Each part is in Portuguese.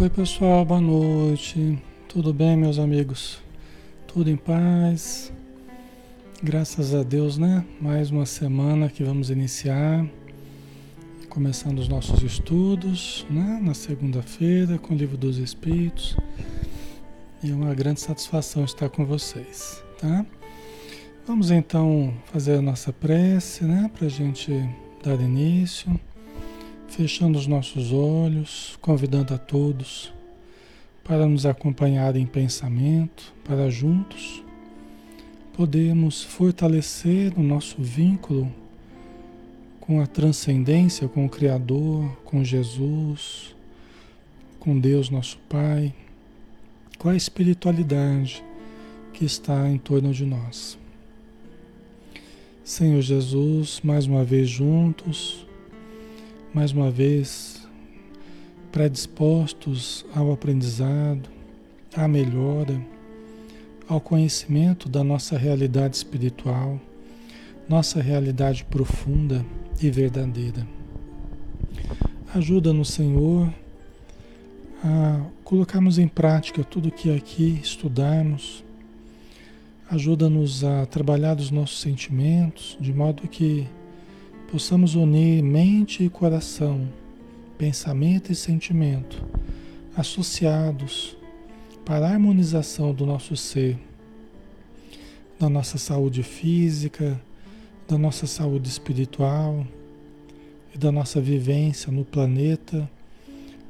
Oi, pessoal, boa noite. Tudo bem, meus amigos? Tudo em paz? Graças a Deus, né? Mais uma semana que vamos iniciar, começando os nossos estudos, né? Na segunda-feira, com o Livro dos Espíritos. E é uma grande satisfação estar com vocês, tá? Vamos então fazer a nossa prece, né? Para a gente dar início fechando os nossos olhos, convidando a todos para nos acompanhar em pensamento, para juntos podermos fortalecer o nosso vínculo com a transcendência, com o Criador, com Jesus, com Deus nosso Pai, com a espiritualidade que está em torno de nós. Senhor Jesus, mais uma vez juntos, mais uma vez predispostos ao aprendizado, à melhora, ao conhecimento da nossa realidade espiritual, nossa realidade profunda e verdadeira. Ajuda-nos, Senhor, a colocarmos em prática tudo o que aqui estudarmos. Ajuda-nos a trabalhar os nossos sentimentos, de modo que possamos unir mente e coração, pensamento e sentimento, associados para a harmonização do nosso ser, da nossa saúde física, da nossa saúde espiritual e da nossa vivência no planeta,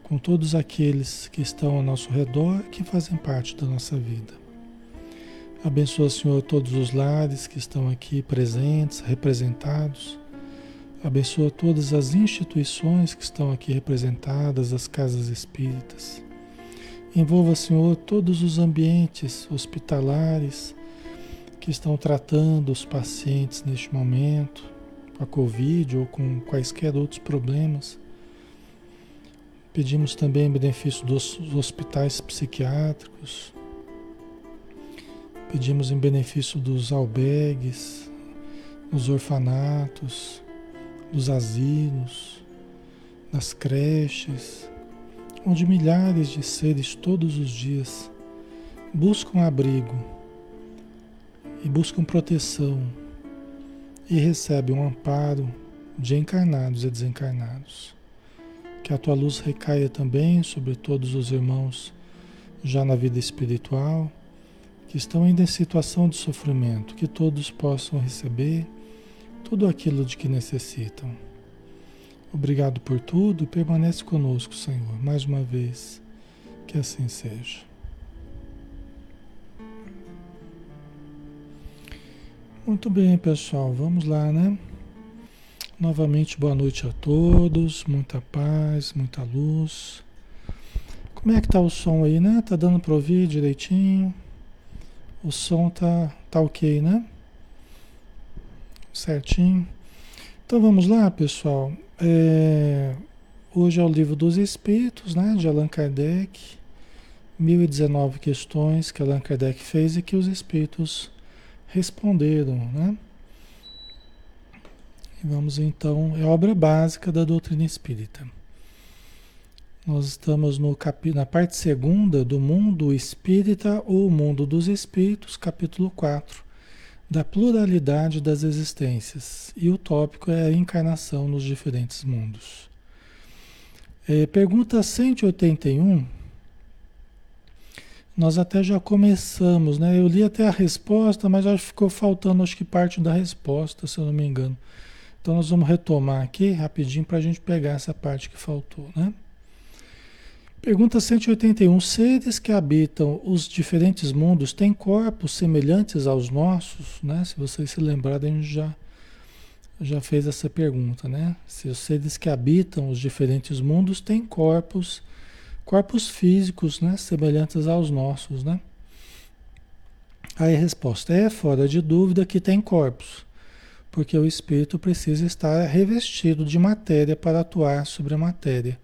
com todos aqueles que estão ao nosso redor que fazem parte da nossa vida. Abençoa, Senhor, todos os lares que estão aqui presentes, representados Abençoa todas as instituições que estão aqui representadas, as casas espíritas. Envolva, Senhor, todos os ambientes hospitalares que estão tratando os pacientes neste momento, com a Covid ou com quaisquer outros problemas. Pedimos também benefício dos hospitais psiquiátricos. Pedimos em benefício dos albergues, os orfanatos dos asilos, das creches, onde milhares de seres todos os dias buscam abrigo e buscam proteção e recebem um amparo de encarnados e desencarnados. Que a tua luz recaia também sobre todos os irmãos já na vida espiritual, que estão ainda em situação de sofrimento, que todos possam receber tudo aquilo de que necessitam. Obrigado por tudo permanece conosco, Senhor, mais uma vez. Que assim seja. Muito bem, pessoal, vamos lá, né? Novamente, boa noite a todos, muita paz, muita luz. Como é que tá o som aí, né? Tá dando para ouvir direitinho? O som tá, tá ok, né? Certinho? Então vamos lá, pessoal. É, hoje é o livro dos Espíritos, né, de Allan Kardec. 1019 questões que Allan Kardec fez e que os Espíritos responderam, né? E vamos então, é obra básica da doutrina espírita. Nós estamos no capi, na parte segunda do mundo espírita ou mundo dos espíritos, capítulo 4 da pluralidade das existências. E o tópico é a encarnação nos diferentes mundos. É, pergunta 181. Nós até já começamos, né? Eu li até a resposta, mas acho que ficou faltando, acho que parte da resposta, se eu não me engano. Então nós vamos retomar aqui rapidinho para a gente pegar essa parte que faltou, né? Pergunta 181. Seres que habitam os diferentes mundos têm corpos semelhantes aos nossos? Né? Se vocês se lembrarem, a gente já, já fez essa pergunta, né? Se os seres que habitam os diferentes mundos têm corpos, corpos físicos, né? Semelhantes aos nossos, né? Aí a resposta é fora de dúvida que tem corpos, porque o espírito precisa estar revestido de matéria para atuar sobre a matéria.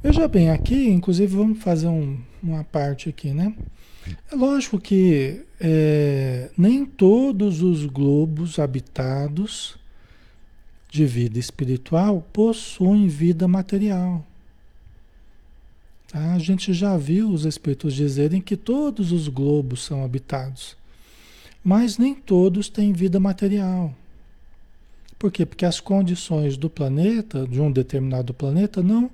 Veja bem, aqui, inclusive, vamos fazer um, uma parte aqui, né? É lógico que é, nem todos os globos habitados de vida espiritual possuem vida material. Tá? A gente já viu os espíritos dizerem que todos os globos são habitados, mas nem todos têm vida material. Por quê? Porque as condições do planeta, de um determinado planeta, não,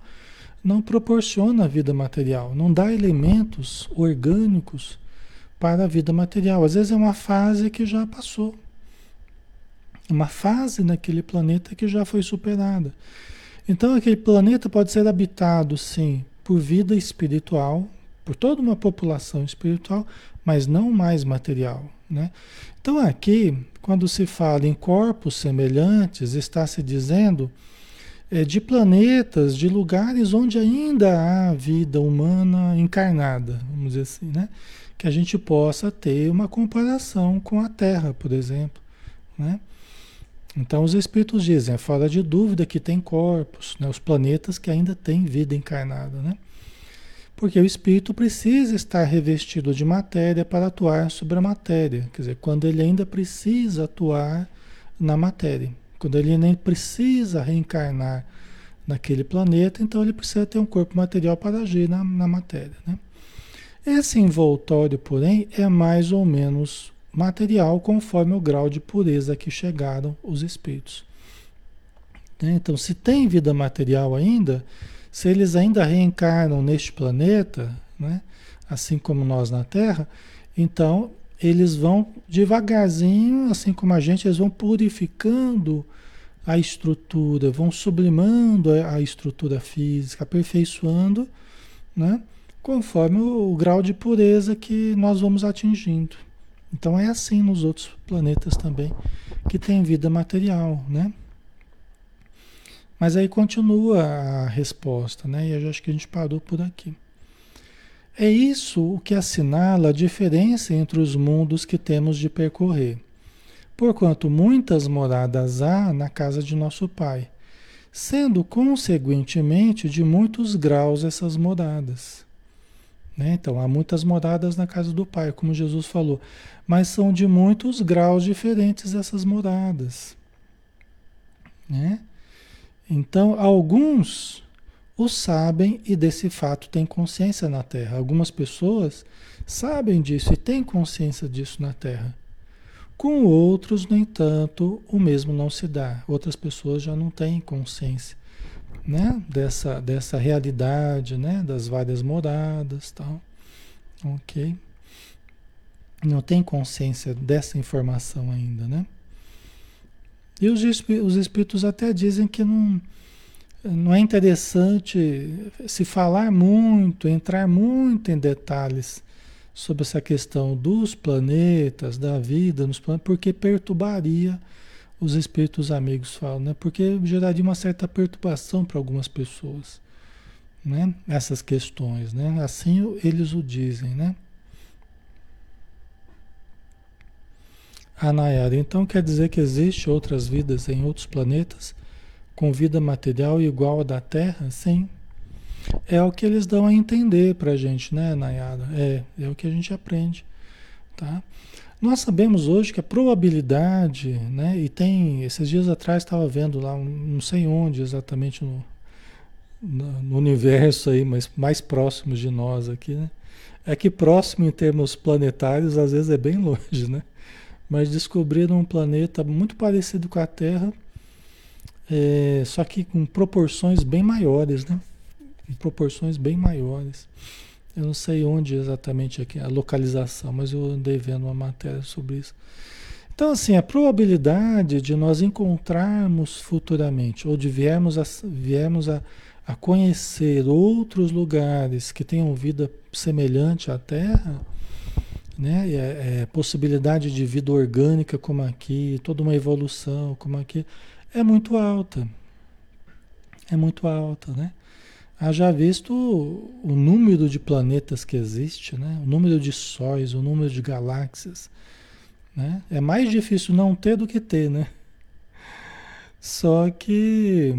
não proporciona vida material, não dá elementos orgânicos para a vida material. Às vezes é uma fase que já passou. Uma fase naquele planeta que já foi superada. Então aquele planeta pode ser habitado, sim, por vida espiritual, por toda uma população espiritual, mas não mais material. Né? Então aqui, quando se fala em corpos semelhantes, está se dizendo de planetas, de lugares onde ainda há vida humana encarnada, vamos dizer assim, né? que a gente possa ter uma comparação com a Terra, por exemplo. Né? Então os espíritos dizem, é fora de dúvida que tem corpos, né? os planetas que ainda têm vida encarnada, né? Porque o espírito precisa estar revestido de matéria para atuar sobre a matéria. Quer dizer, quando ele ainda precisa atuar na matéria. Quando ele nem precisa reencarnar naquele planeta, então ele precisa ter um corpo material para agir na, na matéria. Né? Esse envoltório, porém, é mais ou menos material conforme o grau de pureza que chegaram os espíritos. Né? Então, se tem vida material ainda, se eles ainda reencarnam neste planeta, né? assim como nós na Terra, então eles vão devagarzinho, assim como a gente, eles vão purificando a estrutura, vão sublimando a estrutura física, aperfeiçoando, né? conforme o, o grau de pureza que nós vamos atingindo. Então é assim nos outros planetas também, que tem vida material, né? Mas aí continua a resposta, né? E eu acho que a gente parou por aqui. É isso o que assinala a diferença entre os mundos que temos de percorrer. Porquanto muitas moradas há na casa de nosso Pai, sendo consequentemente de muitos graus essas moradas. Né? Então, há muitas moradas na casa do Pai, como Jesus falou, mas são de muitos graus diferentes essas moradas. Né? Então, alguns o sabem e desse fato têm consciência na Terra. Algumas pessoas sabem disso e têm consciência disso na Terra. Com outros, no entanto, o mesmo não se dá. Outras pessoas já não têm consciência né? dessa, dessa realidade, né? das várias moradas tal. Ok? Não tem consciência dessa informação ainda, né? E os, os espíritos até dizem que não, não é interessante se falar muito, entrar muito em detalhes sobre essa questão dos planetas, da vida nos planetas, porque perturbaria os espíritos amigos falam, né? Porque geraria uma certa perturbação para algumas pessoas, né? Essas questões, né? Assim eles o dizem, né? A Nayara, então quer dizer que existe outras vidas em outros planetas com vida material igual à da Terra? Sim. É o que eles dão a entender para a gente, né, Nayara? É, é o que a gente aprende, tá? Nós sabemos hoje que a probabilidade, né, e tem, esses dias atrás estava vendo lá, não sei onde exatamente no, no, no, universo aí, mas mais próximo de nós aqui, né? É que próximo em termos planetários às vezes é bem longe, né? Mas descobriram um planeta muito parecido com a Terra, é, só que com proporções bem maiores, né? Com proporções bem maiores. Eu não sei onde exatamente aqui a localização, mas eu andei vendo uma matéria sobre isso. Então, assim, a probabilidade de nós encontrarmos futuramente, ou de viermos a, viermos a, a conhecer outros lugares que tenham vida semelhante à Terra, né? É, é, possibilidade de vida orgânica como aqui, toda uma evolução como aqui, é muito alta. É muito alta, né? Haja visto o número de planetas que existe, né? o número de sóis, o número de galáxias. Né? É mais difícil não ter do que ter, né? Só que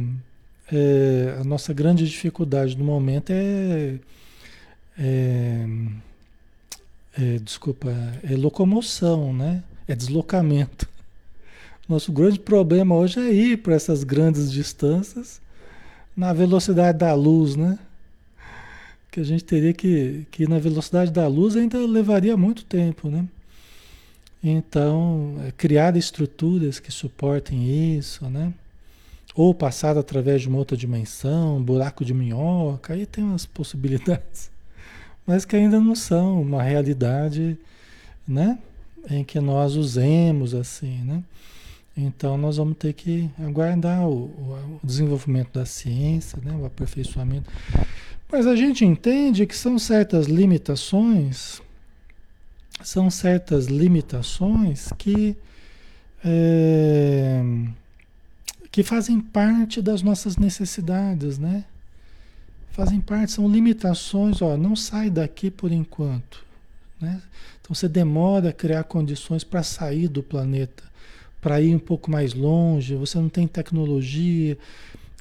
é, a nossa grande dificuldade no momento é, é, é, desculpa, é locomoção, né? É deslocamento. Nosso grande problema hoje é ir para essas grandes distâncias na velocidade da luz, né? que a gente teria que, que na velocidade da luz ainda levaria muito tempo, né? Então, é, criar estruturas que suportem isso, né? Ou passar através de uma outra dimensão, um buraco de minhoca, aí tem umas possibilidades, mas que ainda não são uma realidade, né? Em que nós usemos assim, né? Então nós vamos ter que aguardar o, o, desenvolvimento da ciência, né? o aperfeiçoamento. Mas a gente entende que são certas limitações, são certas limitações que, é, que fazem parte das nossas necessidades, né? Fazem parte, são limitações, ó, não sai daqui por enquanto. Né? Então você demora a criar condições para sair do planeta para ir um pouco mais longe, você não tem tecnologia.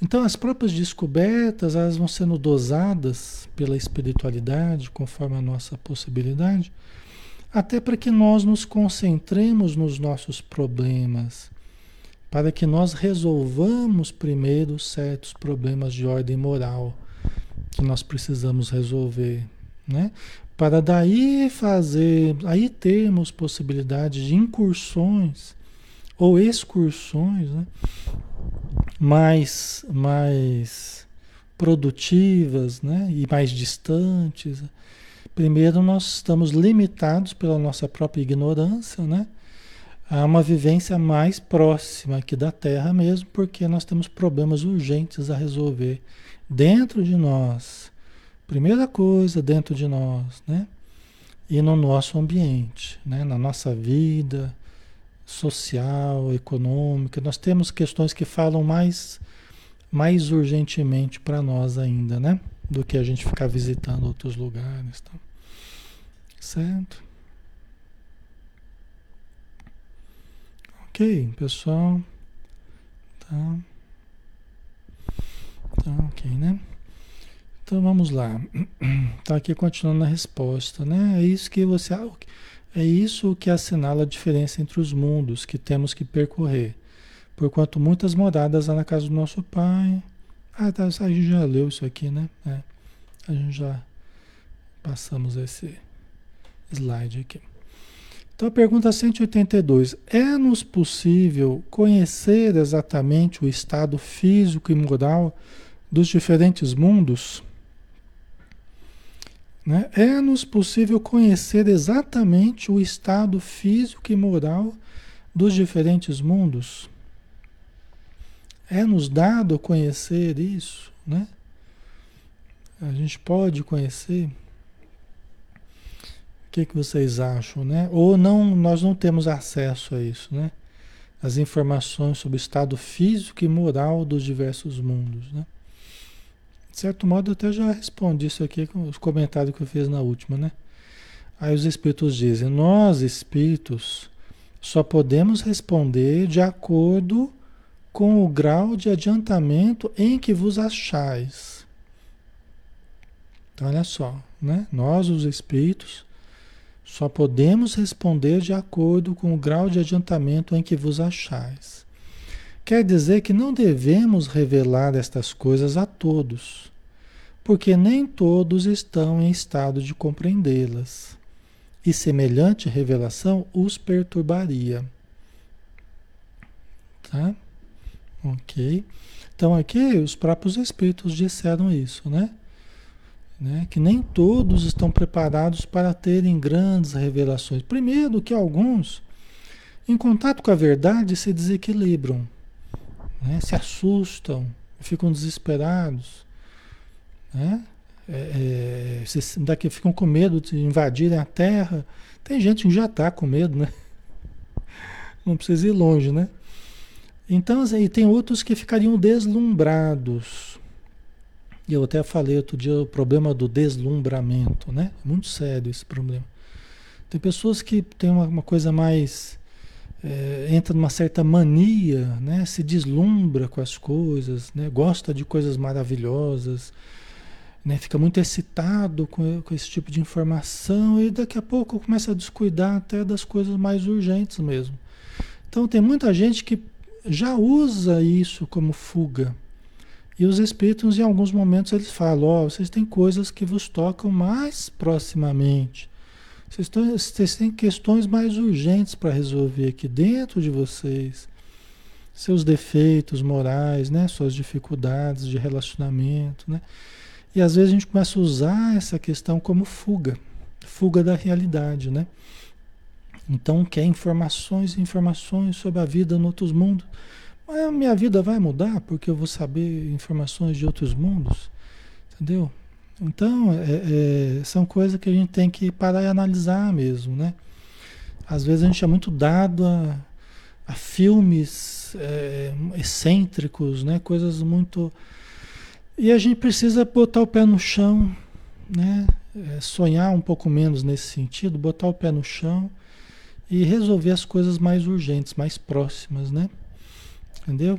Então as próprias descobertas, elas vão sendo dosadas pela espiritualidade, conforme a nossa possibilidade, até para que nós nos concentremos nos nossos problemas, para que nós resolvamos primeiro certos problemas de ordem moral que nós precisamos resolver, né? Para daí fazer, aí termos possibilidade de incursões ou excursões né? mais, mais produtivas né? e mais distantes. Primeiro, nós estamos limitados pela nossa própria ignorância né? a uma vivência mais próxima aqui da Terra mesmo, porque nós temos problemas urgentes a resolver dentro de nós. Primeira coisa, dentro de nós, né? E no nosso ambiente, né? na nossa vida, social, econômica. Nós temos questões que falam mais, mais urgentemente para nós ainda, né? Do que a gente ficar visitando outros lugares. Tá? Certo? Ok, pessoal. Tá. Tá ok, né? Então vamos lá. Tá aqui continuando a resposta, né? É isso que você. É isso que assinala a diferença entre os mundos que temos que percorrer. Porquanto muitas moradas há na casa do nosso Pai. Ah, tá, a gente já leu isso aqui, né? É, a gente já passamos esse slide aqui. Então a pergunta 182. É-nos possível conhecer exatamente o estado físico e moral dos diferentes mundos? Né? É-nos possível conhecer exatamente o estado físico e moral dos diferentes mundos? É-nos dado conhecer isso? Né? A gente pode conhecer? O que, que vocês acham? Né? Ou não, nós não temos acesso a isso, né? As informações sobre o estado físico e moral dos diversos mundos, né? De certo modo, eu até já respondi isso aqui com os comentários que eu fiz na última, né? Aí os espíritos dizem: Nós, espíritos, só podemos responder de acordo com o grau de adiantamento em que vos achais. Então, olha só, né? Nós, os espíritos, só podemos responder de acordo com o grau de adiantamento em que vos achais. Quer dizer que não devemos revelar estas coisas a todos, porque nem todos estão em estado de compreendê-las, e semelhante revelação os perturbaria. Tá? Ok? Então aqui os próprios espíritos disseram isso, né? né? Que nem todos estão preparados para terem grandes revelações. Primeiro que alguns, em contato com a verdade, se desequilibram né? se assustam, ficam desesperados, né? É, é, daqui ficam com medo de invadirem a Terra. Tem gente que já está com medo, né? Não precisa ir longe, né? Então, assim, e tem outros que ficariam deslumbrados. E eu até falei outro dia o problema do deslumbramento, né? Muito sério esse problema. Tem pessoas que têm uma, uma coisa mais é, entra numa certa mania, né? se deslumbra com as coisas, né? gosta de coisas maravilhosas, né? fica muito excitado com, com esse tipo de informação e daqui a pouco começa a descuidar até das coisas mais urgentes mesmo. Então tem muita gente que já usa isso como fuga. E os espíritos, em alguns momentos, eles falam: Ó, oh, vocês têm coisas que vos tocam mais proximamente. Vocês, têm, vocês têm questões mais urgentes para resolver aqui dentro de vocês. Seus defeitos morais, né? Suas dificuldades de relacionamento, né? E às vezes a gente começa a usar essa questão como fuga, fuga da realidade, né? Então quer informações, informações sobre a vida em outros mundos. Mas a minha vida vai mudar porque eu vou saber informações de outros mundos, entendeu? Então é, é, são coisas que a gente tem que parar e analisar mesmo, né? Às vezes a gente é muito dado a, a filmes é, excêntricos, né? Coisas muito e a gente precisa botar o pé no chão, né? É, sonhar um pouco menos nesse sentido, botar o pé no chão e resolver as coisas mais urgentes, mais próximas, né? Entendeu?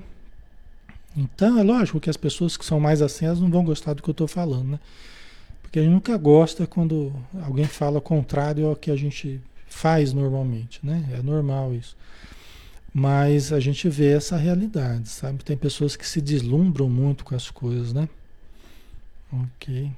Então é lógico que as pessoas que são mais assim, elas não vão gostar do que eu estou falando, né? Porque a gente nunca gosta quando alguém fala contrário ao que a gente faz normalmente, né? É normal isso. Mas a gente vê essa realidade, sabe? Tem pessoas que se deslumbram muito com as coisas, né? Ok.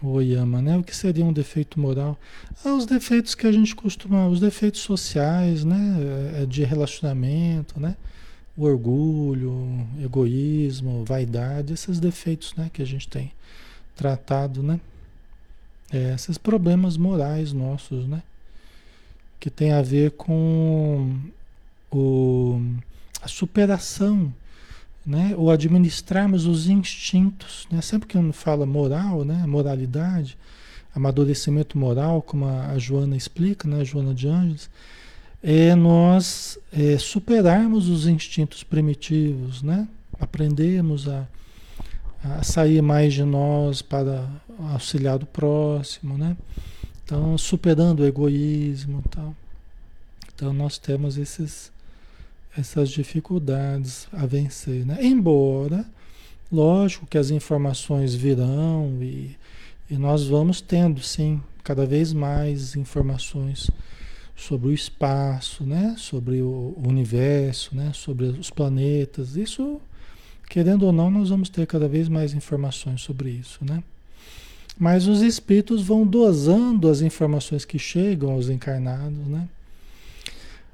O Yama, né? O que seria um defeito moral? Ah, os defeitos que a gente costuma, os defeitos sociais, né? É, de relacionamento, né? O orgulho, egoísmo, vaidade, esses defeitos, né? Que a gente tem tratado, né? É, esses problemas morais nossos, né? Que tem a ver com o, a superação, né? Ou administrarmos os instintos, né? Sempre que eu fala moral, né? Moralidade, amadurecimento moral, como a, Joana explica, né? A Joana de Anjos, é nós é, superarmos os instintos primitivos, né? Aprendemos a a sair mais de nós para auxiliar o próximo, né? Então, superando o egoísmo tal. Então, nós temos esses, essas dificuldades a vencer, né? Embora, lógico que as informações virão e, e nós vamos tendo, sim, cada vez mais informações sobre o espaço, né? Sobre o universo, né? Sobre os planetas. Isso Querendo ou não, nós vamos ter cada vez mais informações sobre isso, né? Mas os espíritos vão dosando as informações que chegam aos encarnados, né?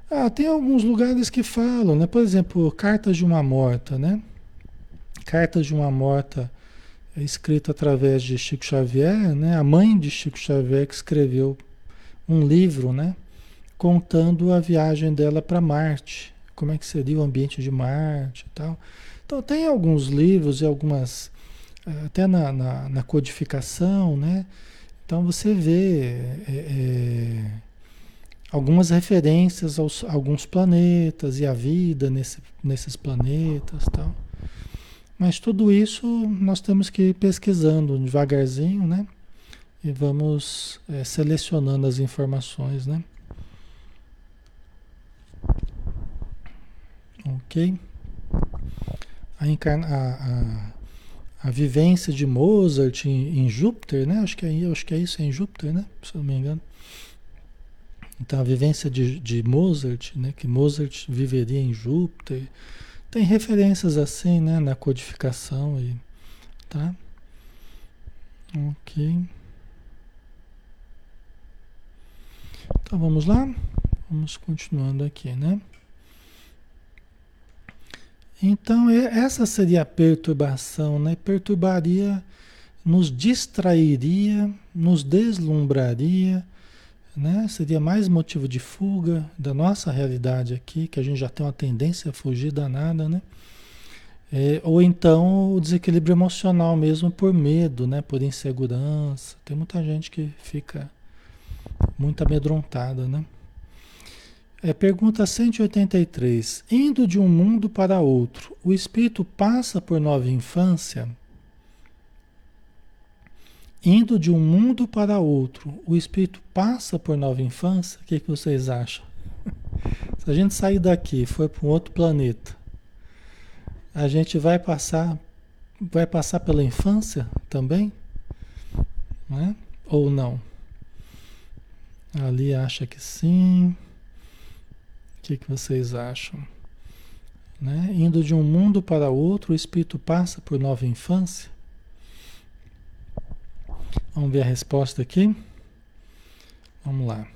Ah, tem alguns lugares que falam, né? Por exemplo, cartas de uma morta, né? Cartas de uma morta é escrita através de Chico Xavier, né? A mãe de Chico Xavier que escreveu um livro, né? Contando a viagem dela para Marte, como é que seria o ambiente de Marte e tal. Então tem alguns livros e algumas, eh, até na, na, na codificação, né? Então você vê é, é, algumas referências aos alguns planetas e a vida nesse, nesses planetas tal. Mas tudo isso nós temos que ir pesquisando devagarzinho, né? E vamos é, selecionando as informações, né? Ok? a, a, a, a vivência de Mozart em, em, Júpiter, né? Acho que, é, acho que é isso, é em Júpiter, né? Se não me engano. Então a vivência de, de Mozart, né? Que Mozart viveria em Júpiter. Tem referências assim, né? Na codificação e tá? Ok. Então vamos lá? Vamos continuando aqui, né? Então, essa seria a perturbação, né? Perturbaria, nos distrairia, nos deslumbraria, né? Seria mais motivo de fuga da nossa realidade aqui, que a gente já tem uma tendência a fugir danada, né? É, ou então o desequilíbrio emocional mesmo por medo, né? Por insegurança. Tem muita gente que fica muito amedrontada, né? É, pergunta 183. Indo de um mundo para outro, o espírito passa por nova infância? Indo de um mundo para outro, o espírito passa por nova infância? O que, que vocês acham? Se a gente sair daqui for para um outro planeta, a gente vai passar, vai passar pela infância também? Né? Ou não? Ali acha que sim. que, que vocês acham? Né? Indo de um mundo para outro, o espírito passa por nova infância? Vamos ver a resposta aqui? Vamos lá.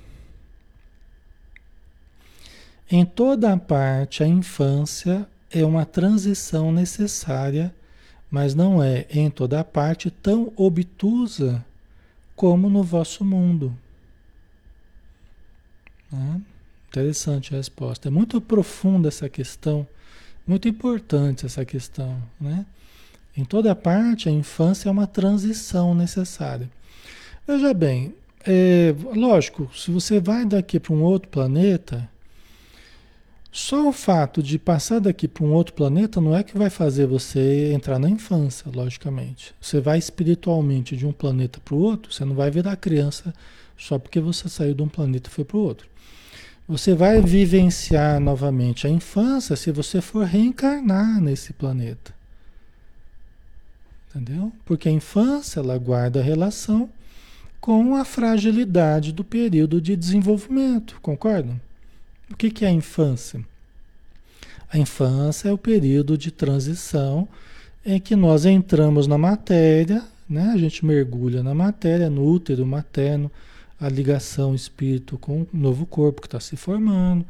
Em toda parte, a infância é uma transição necessária, mas não é em toda parte tão obtusa como no vosso mundo. Ah, interessante a resposta. É muito profunda essa questão, muito importante essa questão. Né? Em toda parte, a infância é uma transição necessária. Veja bem, é, lógico, se você vai daqui para um outro planeta, só o fato de passar daqui para um outro planeta não é que vai fazer você entrar na infância, logicamente. Você vai espiritualmente de um planeta para o outro, você não vai virar criança só porque você saiu de um planeta e foi para o outro. Você vai vivenciar novamente a infância se você for reencarnar nesse planeta. Entendeu? Porque a infância ela guarda relação com a fragilidade do período de desenvolvimento, concordam? O que, que é a infância? A infância é o período de transição em que nós entramos na matéria, né? a gente mergulha na matéria, no útero materno, a ligação espírito com o novo corpo que está se formando,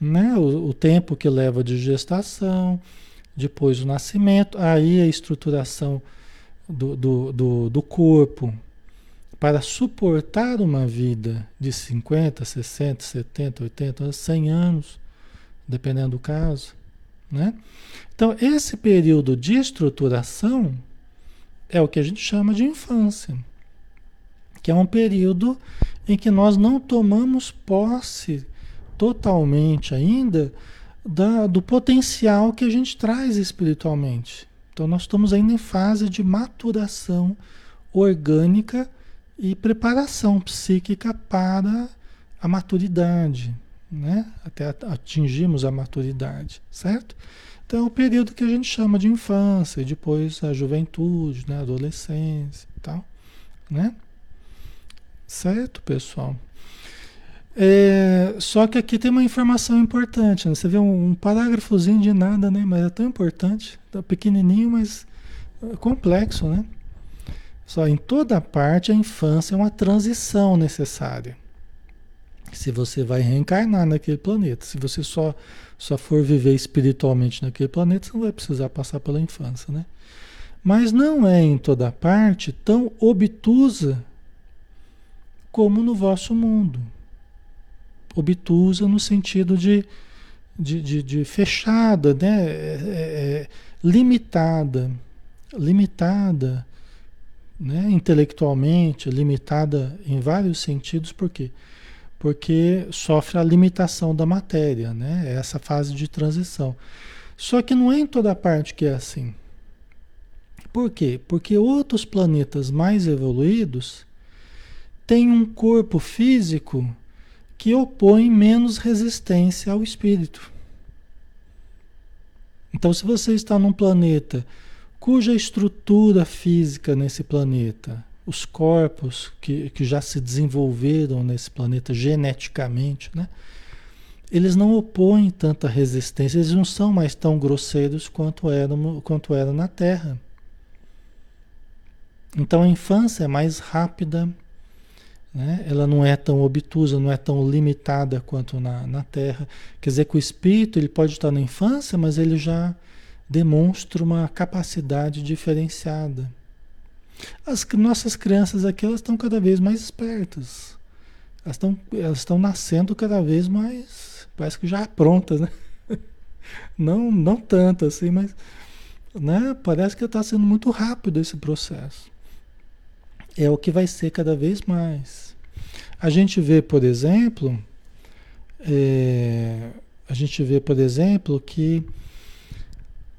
né? O, o, tempo que leva de gestação, depois o nascimento, aí a estruturação do, do, do, do corpo para suportar uma vida de 50, 60, 70, 80, 100 anos, dependendo do caso, né? Então, esse período de estruturação é o que a gente chama de infância, que é um período em que nós não tomamos posse totalmente ainda da, do potencial que a gente traz espiritualmente. Então, nós estamos ainda em fase de maturação orgânica e preparação psíquica para a maturidade, né? Até atingirmos a maturidade, certo? Então é o período que a gente chama de infância, e depois a juventude, né? adolescência e tal, né? Certo, pessoal? É, só que aqui tem uma informação importante, né? Você vê um, um parágrafozinho de nada, né? Mas é tão importante, tá pequenininho, mas é complexo, né? Só em toda parte a infância é uma transição necessária. Se você vai reencarnar naquele planeta, se você só só for viver espiritualmente naquele planeta, você não vai precisar passar pela infância, né? Mas não é em toda parte tão obtusa como no vosso mundo. Obtusa no sentido de, de, de, de fechada, né? É, é, é limitada, limitada né, intelectualmente, limitada em vários sentidos, por quê? Porque sofre a limitação da matéria, né? É essa fase de transição. Só que não é em toda parte que é assim. Por quê? Porque outros planetas mais evoluídos têm um corpo físico que opõe menos resistência ao espírito. Então, se você está num planeta cuja estrutura física nesse planeta, os corpos que, que já se desenvolveram nesse planeta geneticamente, né? eles não opõem tanta resistência, eles não são mais tão grosseiros quanto eram, quanto eram na Terra. Então a infância é mais rápida, né? ela não é tão obtusa, não é tão limitada quanto na, na Terra. Quer dizer que o espírito ele pode estar na infância, mas ele já demonstra uma capacidade diferenciada. As nossas crianças aqui elas estão cada vez mais espertas. Elas estão, elas estão nascendo cada vez mais, parece que já prontas, né? Não, não tanto assim, mas né? parece que está sendo muito rápido esse processo. É o que vai ser cada vez mais. A gente vê, por exemplo, é, a gente vê, por exemplo, que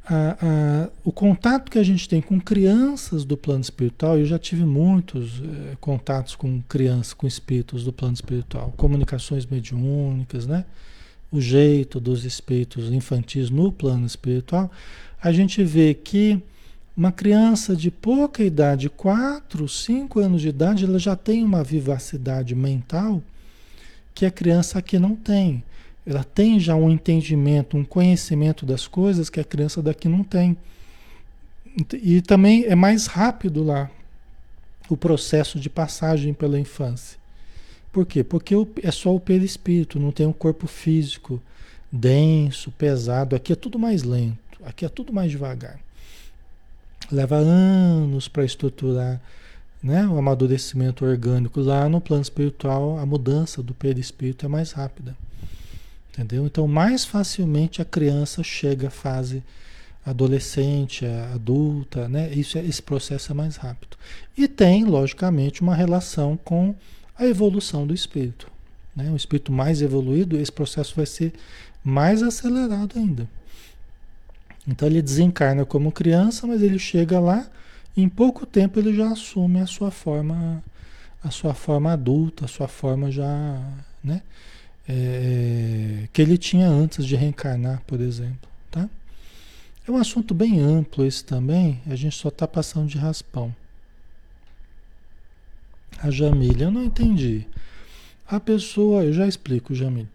a, a, o contato que a gente tem com crianças do plano espiritual, eu já tive muitos é, contatos com crianças, com espíritos do plano espiritual, comunicações mediúnicas, né? O jeito dos espíritos infantis no plano espiritual, a gente vê que uma criança de pouca idade, 4, 5 anos de idade, ela já tem uma vivacidade mental que a criança aqui não tem. ela tem já um entendimento, um conhecimento das coisas que a criança daqui não tem. E também é mais rápido lá o processo de passagem pela infância. Por quê? Porque é só o perispírito, não tem um corpo físico denso, pesado. Aqui é tudo mais lento, aqui é tudo mais devagar. Leva anos para estruturar né, o amadurecimento orgânico. Lá no plano espiritual, a mudança do perispírito é mais rápida. Entendeu? Então, mais facilmente a criança chega à fase adolescente, adulta, né? Isso, é, esse processo é mais rápido. E tem, logicamente, uma relação com a evolução do espírito. Né? O espírito mais evoluído, esse processo vai ser mais acelerado ainda. Então ele desencarna como criança, mas ele chega lá, em pouco tempo ele já assume a sua forma, a sua forma adulta, a sua forma já, né? É, que ele tinha antes de reencarnar, por exemplo, tá? É um assunto bem amplo esse também, a gente só está passando de raspão. A Jamília, eu não entendi. A pessoa, eu já explico, Jamília.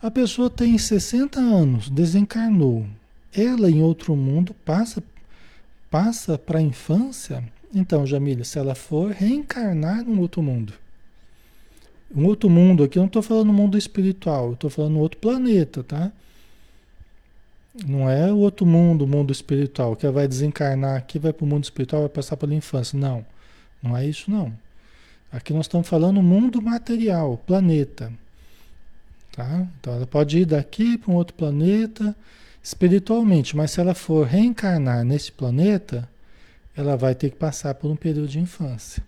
A pessoa tem 60 anos, desencarnou. Ela em outro mundo passa passa para a infância. Então, Jamília, se ela for reencarnar num outro mundo. Um outro mundo aqui, eu não estou falando mundo espiritual, eu estou falando outro planeta, tá? Não é o outro mundo, o mundo espiritual, que vai desencarnar aqui, vai para o mundo espiritual, vai passar pela infância. Não, não é isso não. Aqui nós estamos falando mundo material, planeta. Tá? Então ela pode ir daqui para um outro planeta espiritualmente, mas se ela for reencarnar nesse planeta, ela vai ter que passar por um período de infância.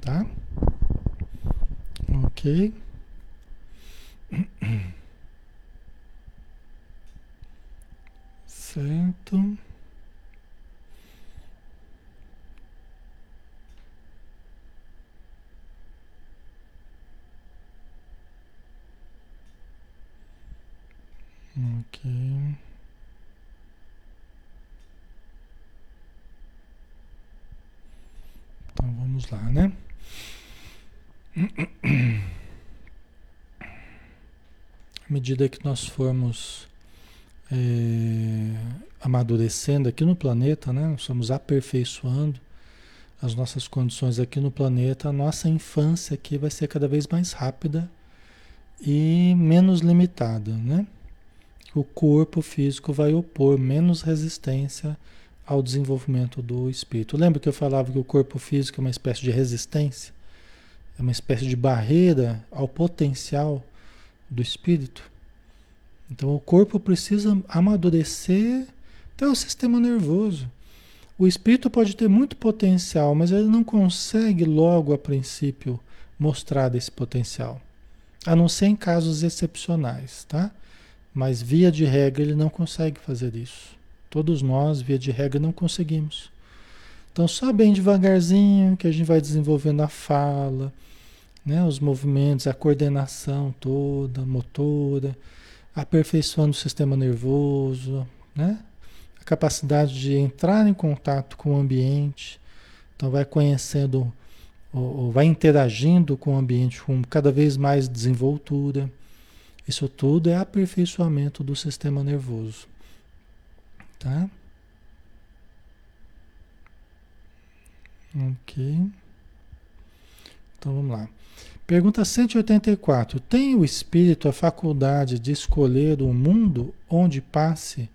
Tá? Ok? Certo. Ok. Então vamos lá, né? À medida que nós formos é, amadurecendo aqui no planeta, né? Nós aperfeiçoando as nossas condições aqui no planeta, a nossa infância aqui vai ser cada vez mais rápida e menos limitada, né? o corpo físico vai opor menos resistência ao desenvolvimento do espírito. Lembra que eu falava que o corpo físico é uma espécie de resistência? É uma espécie de barreira ao potencial do espírito? Então o corpo precisa amadurecer até o sistema nervoso. O espírito pode ter muito potencial, mas ele não consegue logo a princípio mostrar esse potencial. A não ser em casos excepcionais, tá? Mas via de regra ele não consegue fazer isso. Todos nós, via de regra, não conseguimos. Então, só bem devagarzinho que a gente vai desenvolvendo a fala, né, os movimentos, a coordenação toda, motora, aperfeiçoando o sistema nervoso, né, a capacidade de entrar em contato com o ambiente. Então, vai conhecendo, ou, ou vai interagindo com o ambiente com cada vez mais desenvoltura. Isso tudo é aperfeiçoamento do sistema nervoso. Tá? Ok. Então vamos lá. Pergunta 184. Tem o espírito a faculdade de escolher o mundo onde passe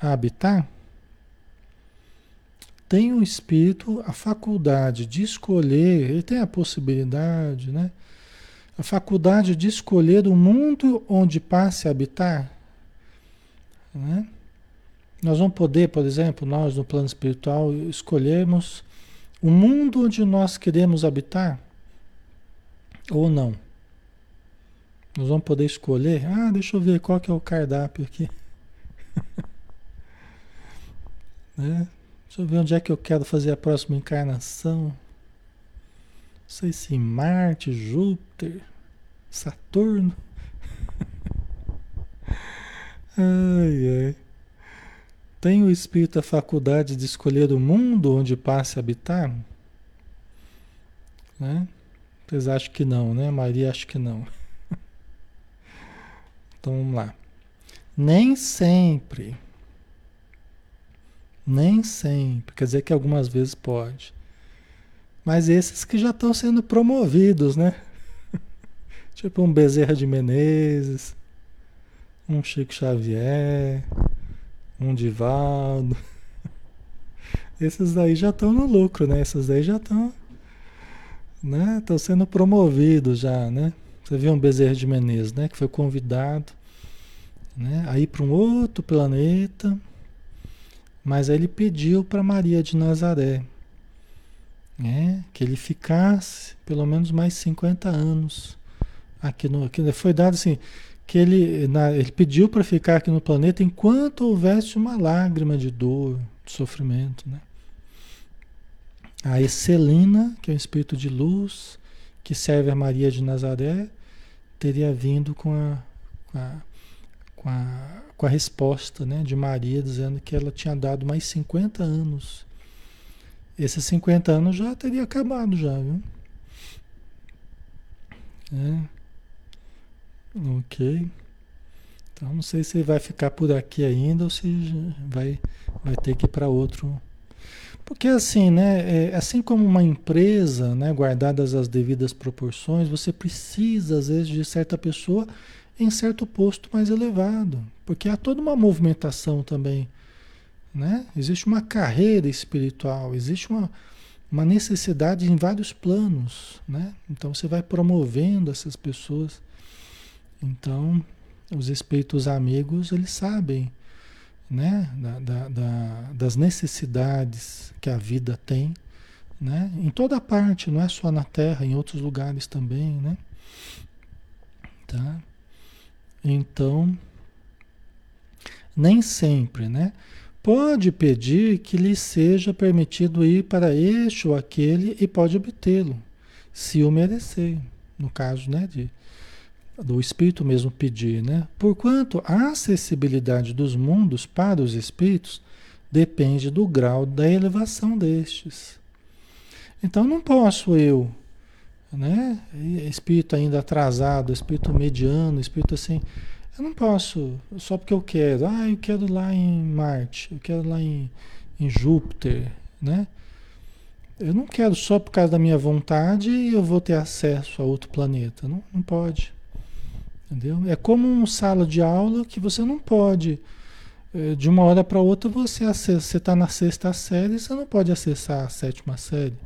a habitar? Tem o espírito a faculdade de escolher, ele tem a possibilidade, né? a faculdade de escolher o mundo onde passe a habitar. Né? Nós vamos poder, por exemplo, nós no plano espiritual, escolhermos o mundo onde nós queremos habitar ou não. Nós vamos poder escolher. Ah, deixa eu ver qual que é o cardápio aqui. né? Deixa eu ver onde é que eu quero fazer a próxima encarnação. Não sei se Marte, Júpiter, Saturno. ai, ai. Tem o espírito a faculdade de escolher o mundo onde passe a habitar? Né? Vocês acham que não, né? Maria acha que não. Então vamos lá. Nem sempre. Nem sempre. Quer dizer que algumas vezes pode. Mas esses que já estão sendo promovidos, né? tipo um Bezerra de Menezes, um Chico Xavier, um Divaldo. Esses daí já estão no lucro, né? Esses daí já estão, né? Estão sendo promovidos já, né? Você viu um Bezerra de Menezes, né? Que foi convidado, né? A ir para um outro planeta, mas aí ele pediu para Maria de Nazaré, né? Que ele ficasse pelo menos mais 50 anos aqui no, aqui foi dado assim que ele, na, ele pediu para ficar aqui no planeta enquanto houvesse uma lágrima de dor, de sofrimento, né? A Esselina, que é o espírito de luz, que serve a Maria de Nazaré, teria vindo com a, com a, com a, com a resposta né, de Maria, dizendo que ela tinha dado mais 50 anos. Esses 50 anos já teria acabado já, viu? É. Ok. Então não sei se vai ficar por aqui ainda ou se vai, vai ter que ir para outro porque assim, né, é, assim como uma empresa, né, guardadas as devidas proporções, você precisa às vezes de certa pessoa em certo posto mais elevado, porque há toda uma movimentação também, né? Existe uma carreira espiritual, existe uma, uma necessidade em vários planos, né? Então você vai promovendo essas pessoas. Então, os espíritos amigos, eles sabem né? Da, da, da, das necessidades que a vida tem, né? Em toda parte, não é só na Terra, em outros lugares também, né? Tá? Então, nem sempre, né? Pode pedir que lhe seja permitido ir para este ou aquele e pode obtê-lo, se o merecer, no caso, né, de do espírito mesmo pedir, né? Porquanto a acessibilidade dos mundos para os espíritos depende do grau da elevação destes. Então não posso eu, né? Espírito ainda atrasado, espírito mediano, espírito assim, eu não posso só porque eu quero. Ah, eu quero lá em Marte, eu quero lá em, em Júpiter, né? Eu não quero só por causa da minha vontade e eu vou ter acesso a outro planeta. Não, não pode. Entendeu? É como uma sala de aula que você não pode, eh, de uma hora para outra, você está na sexta série, você não pode acessar a sétima série.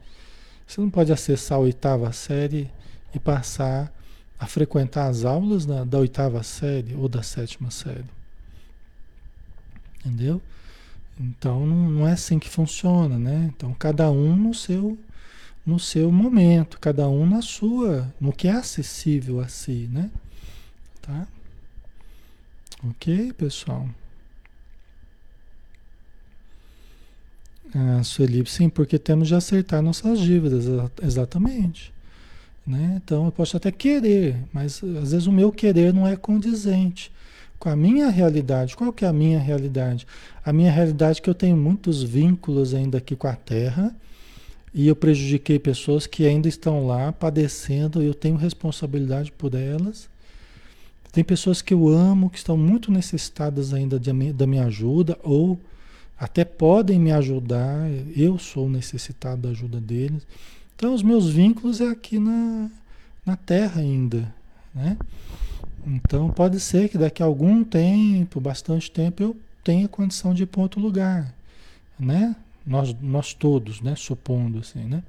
Você não pode acessar a oitava série e passar a frequentar as aulas da, da oitava série ou da sétima série. Entendeu? Então não, não é assim que funciona, né? Então cada um no seu no seu momento, cada um na sua, no que é acessível a si, né? Tá? Ok, pessoal? Ah, Sueli, sim, porque temos de acertar nossas dívidas, exatamente. Né? Então eu posso até querer, mas às vezes o meu querer não é condizente com a minha realidade. Qual que é a minha realidade? A minha realidade é que eu tenho muitos vínculos ainda aqui com a Terra e eu prejudiquei pessoas que ainda estão lá padecendo, eu tenho responsabilidade por elas tem pessoas que eu amo, que estão muito necessitadas ainda de, da minha ajuda, ou até podem me ajudar, eu sou necessitado da ajuda deles. Então, os meus vínculos é aqui na, na Terra ainda, né? Então, pode ser que daqui a algum tempo, bastante tempo, eu tenha condição de ir para outro lugar, né? Nós, nós todos, né? Supondo assim, né?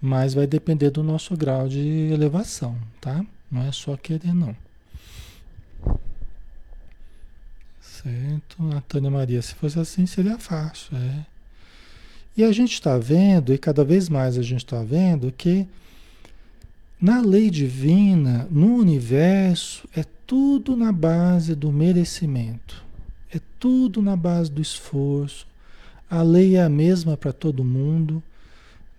Mas vai depender do nosso grau de elevação, tá? Não é só querer, não. Certo, Antônia Maria, se fosse assim seria fácil, é. E a gente está vendo, e cada vez mais a gente está vendo, que na lei divina, no universo, é tudo na base do merecimento, é tudo na base do esforço. A lei é a mesma para todo mundo,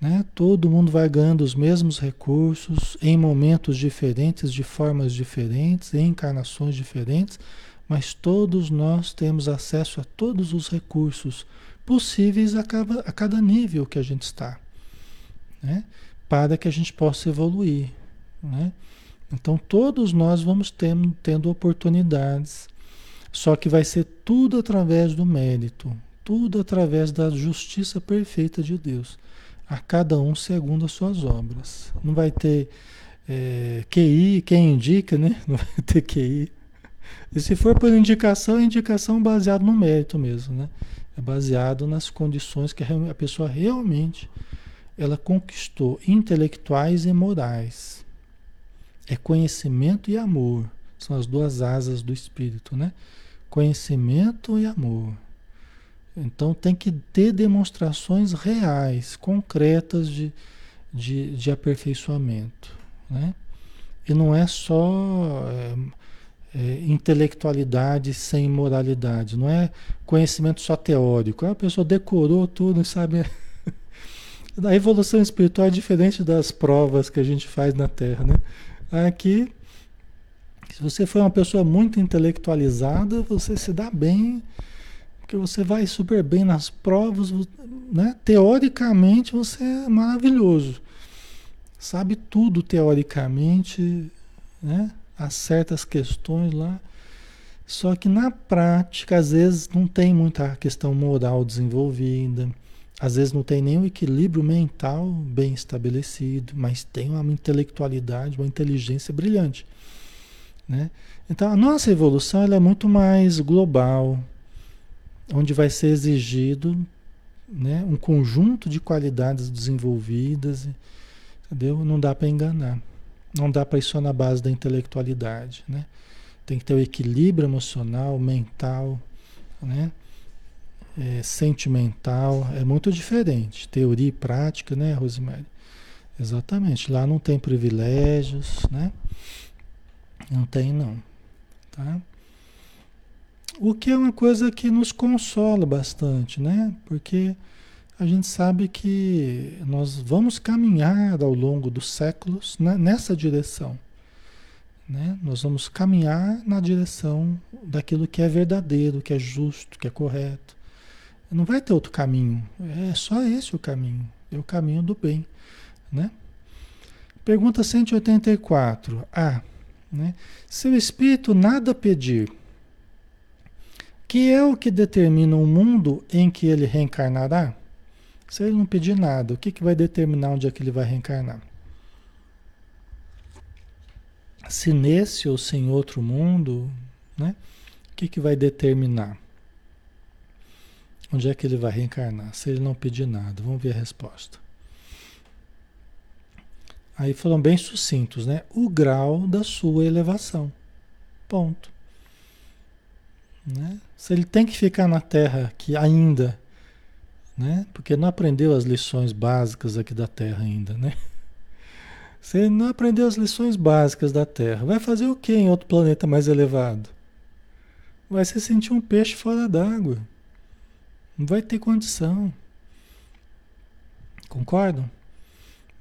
né? todo mundo vai ganhando os mesmos recursos em momentos diferentes, de formas diferentes, em encarnações diferentes mas todos nós temos acesso a todos os recursos possíveis a cada, a cada nível que a gente está, né? para que a gente possa evoluir. Né? Então todos nós vamos tendo, tendo oportunidades, só que vai ser tudo através do mérito, tudo através da justiça perfeita de Deus, a cada um segundo as suas obras. Não vai ter é, QI, quem indica, né? Não vai ter QI. E se for por indicação, é indicação baseada no mérito mesmo, né? É baseado nas condições que a pessoa realmente ela conquistou, intelectuais e morais. É conhecimento e amor. São as duas asas do espírito, né? Conhecimento e amor. Então tem que ter demonstrações reais, concretas de, de, de aperfeiçoamento. Né? E não é só é, é, intelectualidade sem moralidade, não é conhecimento só teórico. A pessoa decorou tudo e sabe. A evolução espiritual é diferente das provas que a gente faz na Terra. Né? Aqui, se você for uma pessoa muito intelectualizada, você se dá bem, porque você vai super bem nas provas, né? teoricamente você é maravilhoso sabe tudo teoricamente, né? acerta as questões lá. Só que na prática, às vezes, não tem muita questão moral desenvolvida, às vezes não tem nenhum equilíbrio mental bem estabelecido, mas tem uma intelectualidade, uma inteligência brilhante. Né? Então, a nossa evolução ela é muito mais global, onde vai ser exigido né, um conjunto de qualidades desenvolvidas Entendeu? Não dá para enganar. Não dá para ir só na base da intelectualidade, né? Tem que ter o equilíbrio emocional, mental, né? É, sentimental, é muito diferente. Teoria e prática, né, Rosemary? Exatamente. Lá não tem privilégios, né? Não tem, não. Tá? O que é uma coisa que nos consola bastante, né? Porque a gente sabe que nós vamos caminhar ao longo dos séculos né, nessa direção. Né? Nós vamos caminhar na direção daquilo que é verdadeiro, que é justo, que é correto. Não vai ter outro caminho. É só esse o caminho. É o caminho do bem. Né? Pergunta 184. A. Né? Se o espírito nada pedir, que é o que determina o mundo em que ele reencarnará? Se ele não pedir nada, o que, que vai determinar onde é que ele vai reencarnar? Se nesse ou se em outro mundo, né? O que, que vai determinar? Onde é que ele vai reencarnar? Se ele não pedir nada. Vamos ver a resposta. Aí foram bem sucintos, né? O grau da sua elevação. Ponto. Né? Se ele tem que ficar na Terra que ainda né? Porque não aprendeu as lições básicas aqui da Terra ainda, né? Você não aprendeu as lições básicas da Terra. Vai fazer o que em outro planeta mais elevado? Vai se sentir um peixe fora d'água. Não vai ter condição. Concordam?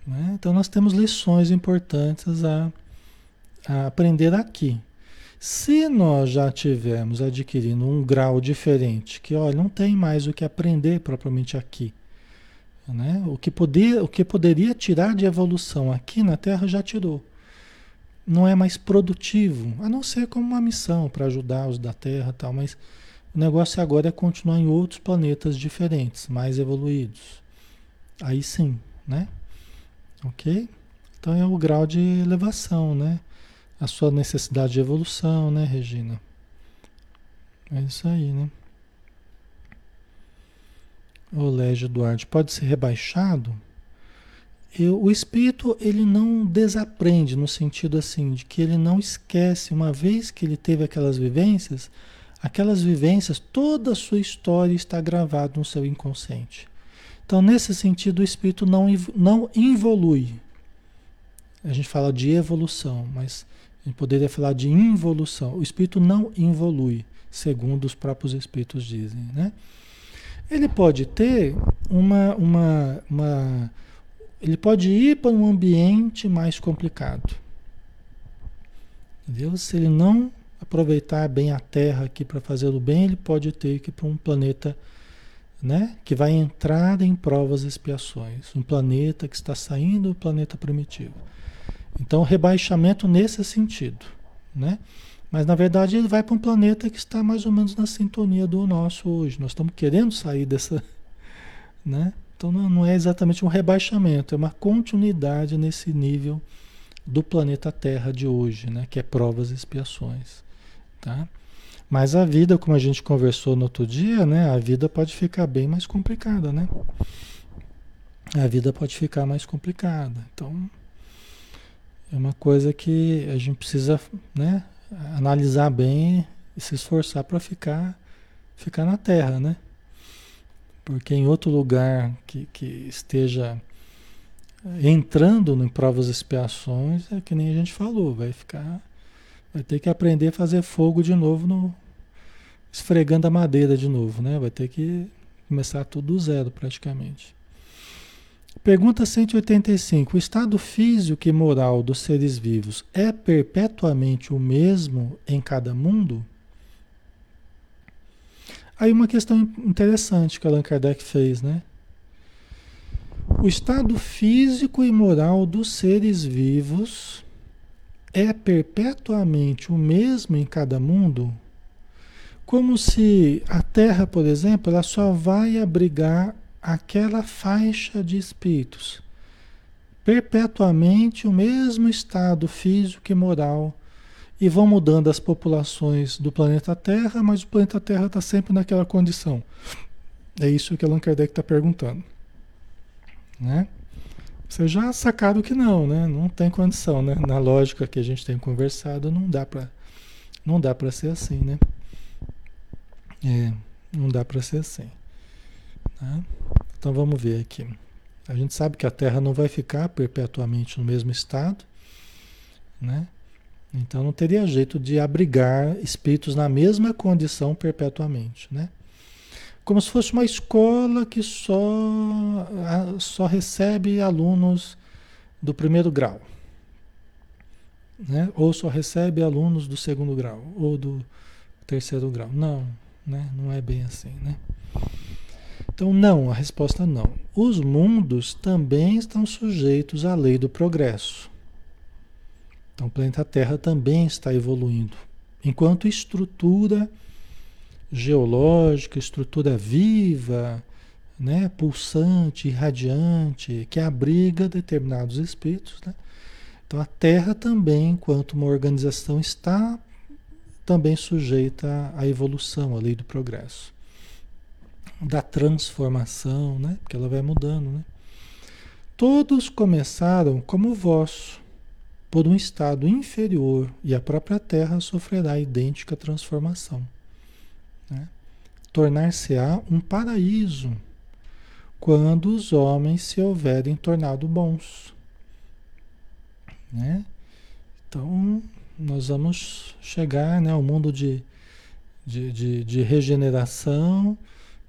Né? Então nós temos lições importantes a, a aprender aqui. Se nós já tivermos adquirindo um grau diferente, que olha, não tem mais o que aprender propriamente aqui, né? o, que poder, o que poderia tirar de evolução aqui na Terra já tirou. Não é mais produtivo, a não ser como uma missão para ajudar os da Terra tal, mas o negócio agora é continuar em outros planetas diferentes, mais evoluídos. Aí sim, né? Ok? Então é o grau de elevação, né? A sua necessidade de evolução, né, Regina? É isso aí, né? O Légio Duarte pode ser rebaixado? Eu, o espírito ele não desaprende no sentido assim de que ele não esquece uma vez que ele teve aquelas vivências, aquelas vivências, toda a sua história está gravada no seu inconsciente. Então nesse sentido o espírito não não evolui. A gente fala de evolução, mas a gente poderia falar de involução. O espírito não evolui, segundo os próprios espíritos dizem, né? Ele pode ter uma, uma, uma ele pode ir para um ambiente mais complicado. Entendeu? Se ele não aproveitar bem a Terra aqui para fazer o bem, ele pode ter que ir para um planeta né, que vai entrar em provas e expiações. Um planeta que está saindo do planeta primitivo. Então, rebaixamento nesse sentido, né? Mas na verdade ele vai para um planeta que está mais ou menos na sintonia do nosso hoje. Nós estamos querendo sair dessa, né? Então não, é exatamente um rebaixamento, é uma continuidade nesse nível do planeta Terra de hoje, né? Que é provas e expiações, tá? Mas a vida, como a gente conversou no outro dia, né? A vida pode ficar bem mais complicada, né? A vida pode ficar mais complicada. Então, é uma coisa que a gente precisa, né? Analisar bem e se esforçar para ficar, ficar na Terra, né? Porque em outro lugar que, que esteja entrando em provas e expiações, é que nem a gente falou, vai ficar Vai ter que aprender a fazer fogo de novo no esfregando a madeira de novo, né? Vai ter que começar tudo do zero praticamente. Pergunta 185. O estado físico e moral dos seres vivos é perpetuamente o mesmo em cada mundo? Aí uma questão interessante que Allan Kardec fez, né? O estado físico e moral dos seres vivos é perpetuamente o mesmo em cada mundo, como se a Terra, por exemplo, ela só vai abrigar aquela faixa de espíritos. Perpetuamente o mesmo estado físico e moral. E vão mudando as populações do planeta Terra, mas o planeta Terra está sempre naquela condição. É isso que Allan Kardec está perguntando. Né? Vocês já sacaram que não, né? Não tem condição, né? Na lógica que a gente tem conversado, não dá para não dá para ser assim, né? É, não dá para ser assim. Tá? Então vamos ver aqui. A gente sabe que a Terra não vai ficar perpetuamente no mesmo estado, né? Então não teria jeito de abrigar espíritos na mesma condição perpetuamente, né? como se fosse uma escola que só, só recebe alunos do primeiro grau. Né? Ou só recebe alunos do segundo grau, ou do terceiro grau. Não, né? não é bem assim. Né? Então, não, a resposta é não. Os mundos também estão sujeitos à lei do progresso. Então, o planeta Terra também está evoluindo. Enquanto estrutura geológica, estrutura viva, né, pulsante, irradiante, que abriga determinados espíritos. Né? Então a Terra também, enquanto uma organização, está também sujeita à evolução, à lei do progresso, da transformação, né? porque ela vai mudando. Né? Todos começaram como vós, por um estado inferior, e a própria Terra sofrerá idêntica transformação. Né? Tornar-se-á um paraíso quando os homens se houverem tornado bons. Né? Então, nós vamos chegar né, ao mundo de, de, de, de regeneração,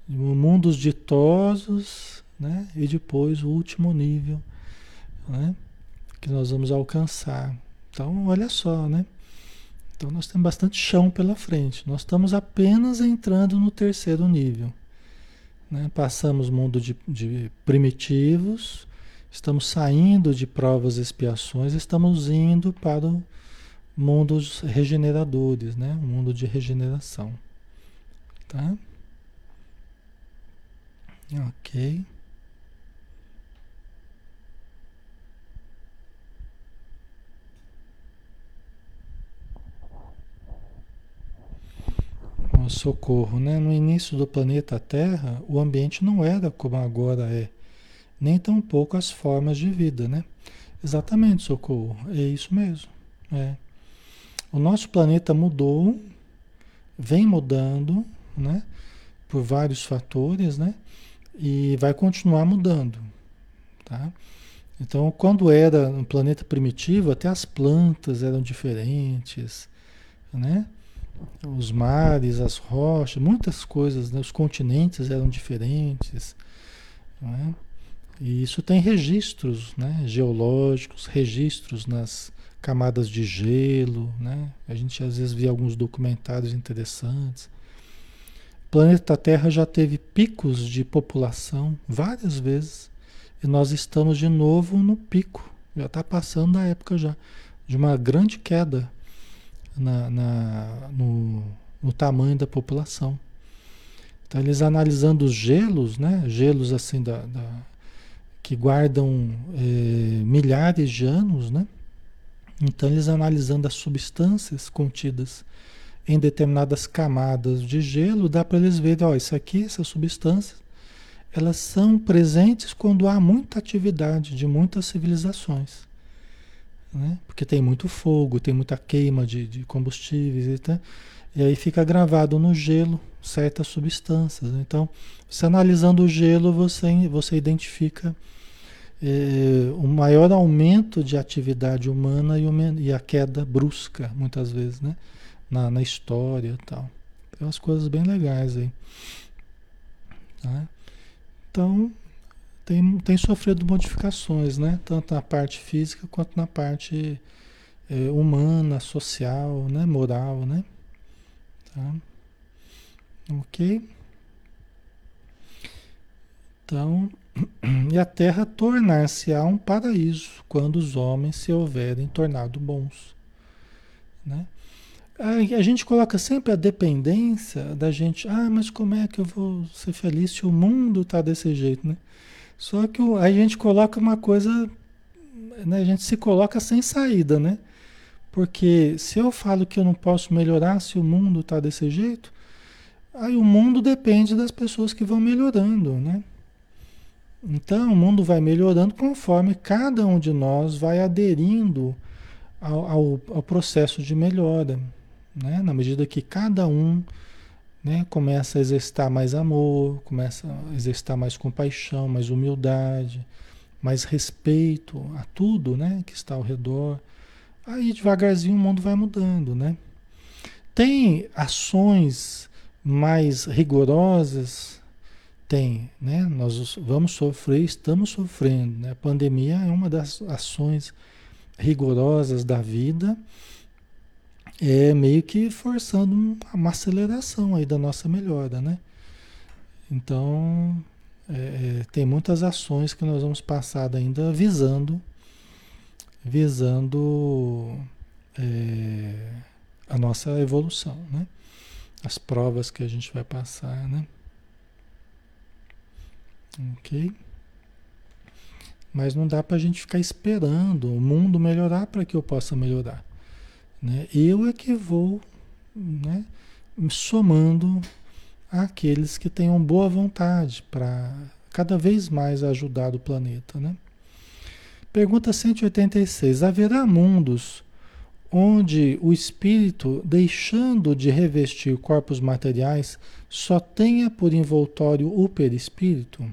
mundos ditosos, né? e depois o último nível né? que nós vamos alcançar. Então, olha só, né? Então nós temos bastante chão pela frente. Nós estamos apenas entrando no terceiro nível. Né? Passamos mundo de, de, primitivos, estamos saindo de provas e expiações, estamos indo para mundos regeneradores, né? o mundo de regeneração. Tá? Ok. socorro, né? No início do planeta Terra, o ambiente não era como agora é, nem tampouco as formas de vida, né? Exatamente, socorro, é isso mesmo. É. O nosso planeta mudou, vem mudando, né? Por vários fatores, né? E vai continuar mudando, tá? Então, quando era um planeta primitivo, até as plantas eram diferentes, né? os mares, as rochas, muitas coisas, né? os continentes eram diferentes. É? E isso tem registros né? geológicos, registros nas camadas de gelo. Né? A gente às vezes vê alguns documentários interessantes. O planeta Terra já teve picos de população várias vezes. E nós estamos de novo no pico Já está passando da época já de uma grande queda na, na no, no, tamanho da população. Então eles analisando os gelos, né? Gelos assim da, da que guardam é, milhares de anos, né? Então eles analisando as substâncias contidas em determinadas camadas de gelo, dá para eles verem, ó, isso aqui, essas substâncias, elas são presentes quando há muita atividade de muitas civilizações. Né? Porque tem muito fogo, tem muita queima de, de combustíveis e tal. E aí fica gravado no gelo certas substâncias. Então, você analisando o gelo, você, você identifica é, o maior aumento de atividade humana e, o, e a queda brusca, muitas vezes, né? Na, na história tal. Tem umas coisas bem legais aí. Tá? Então, tem, tem sofrido modificações, né? Tanto na parte física quanto na parte é, humana, social, né? moral, né? Tá? Ok? Então, e a terra tornar-se-á um paraíso quando os homens se houverem tornado bons. Né? A gente coloca sempre a dependência da gente. Ah, mas como é que eu vou ser feliz se o mundo está desse jeito, né? Só que a gente coloca uma coisa, né? a gente se coloca sem saída, né? Porque se eu falo que eu não posso melhorar se o mundo está desse jeito, aí o mundo depende das pessoas que vão melhorando, né? Então o mundo vai melhorando conforme cada um de nós vai aderindo ao, ao, ao processo de melhora né? Na medida que cada um né, começa a exercitar mais amor, começa a exercitar mais compaixão, mais humildade, mais respeito a tudo né, que está ao redor, aí devagarzinho o mundo vai mudando. Né? Tem ações mais rigorosas? Tem, né? Nós vamos sofrer, estamos sofrendo. Né? A pandemia é uma das ações rigorosas da vida é meio que forçando uma aceleração aí da nossa melhora, né? Então, é, é, tem muitas ações que nós vamos passar ainda visando, visando é, a nossa evolução, né? As provas que a gente vai passar, né? Ok? Mas não dá para a gente ficar esperando o mundo melhorar para que eu possa melhorar. Né? Eu é que vou né, somando aqueles que tenham boa vontade para cada vez mais ajudar o planeta. Né? Pergunta 186. Haverá mundos onde o espírito, deixando de revestir corpos materiais, só tenha por envoltório o perispírito?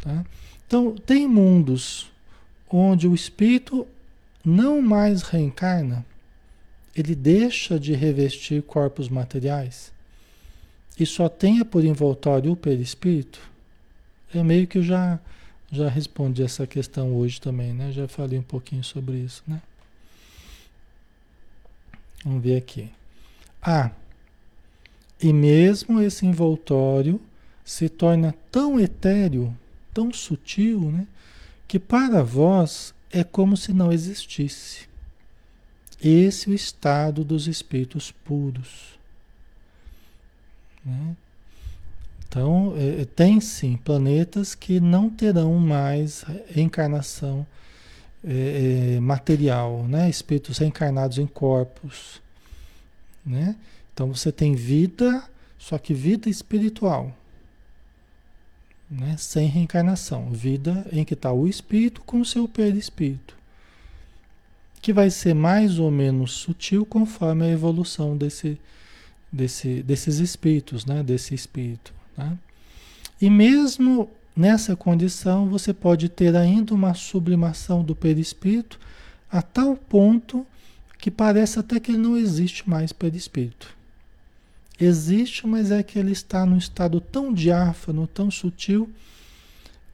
Tá? Então, tem mundos onde o espírito não mais reencarna, ele deixa de revestir corpos materiais e só tenha por envoltório o perispírito? É meio que eu já, já respondi essa questão hoje também, né? Já falei um pouquinho sobre isso, né? Vamos ver aqui. Ah, e mesmo esse envoltório se torna tão etéreo, tão sutil, né? Que para vós é como se não existisse. Esse é o estado dos espíritos puros. Né? Então, é, é, tem sim planetas que não terão mais reencarnação é, é, material, né? espíritos reencarnados em corpos. Né? Então, você tem vida, só que vida espiritual né? sem reencarnação, vida em que está o espírito com o seu perispírito, que vai ser mais ou menos sutil conforme a evolução desse, desse, desses espíritos, né? desse espírito. Né? E mesmo nessa condição, você pode ter ainda uma sublimação do perispírito a tal ponto que parece até que ele não existe mais perispírito. Existe, mas é que ele está num estado tão diáfano, tão sutil,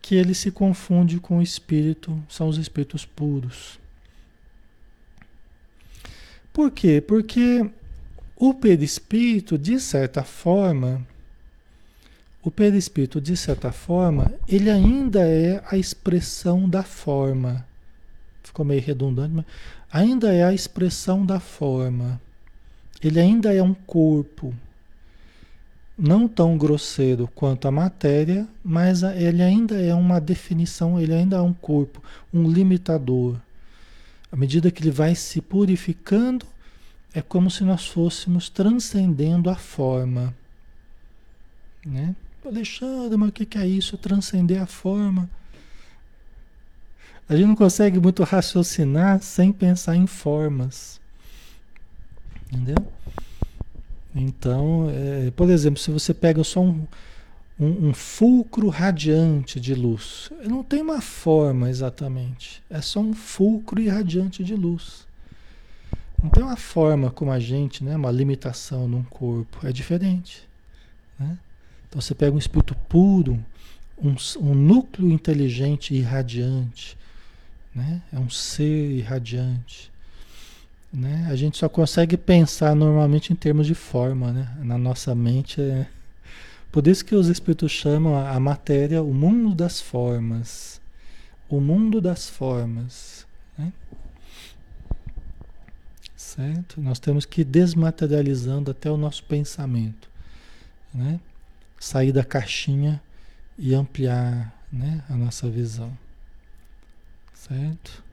que ele se confunde com o espírito, são os espíritos puros. Por quê? Porque o perispírito, de certa forma, o perispírito, de certa forma, ele ainda é a expressão da forma. Ficou meio redundante, mas ainda é a expressão da forma. Ele ainda é um corpo. Não tão grosseiro quanto a matéria, mas ele ainda é uma definição, ele ainda é um corpo, um limitador. À medida que ele vai se purificando, é como se nós fôssemos transcendendo a forma. Né? Alexandre, mas o que é isso? Transcender a forma. A gente não consegue muito raciocinar sem pensar em formas. Entendeu? Então, é, por exemplo, se você pega só um, um, um, fulcro radiante de luz, não tem uma forma exatamente, é só um fulcro irradiante de luz. Não tem uma forma como a gente, né? uma limitação num corpo, é diferente. Né? Então você pega um espírito puro, um, um núcleo inteligente irradiante, né? É um ser irradiante. Né? A gente só consegue pensar normalmente em termos de forma, né? Na nossa mente é... Por isso que os espíritos chamam a, matéria o mundo das formas. O mundo das formas. Né? Certo? Nós temos que ir desmaterializando até o nosso pensamento. Né? sair da caixinha e ampliar né, a nossa visão. Certo?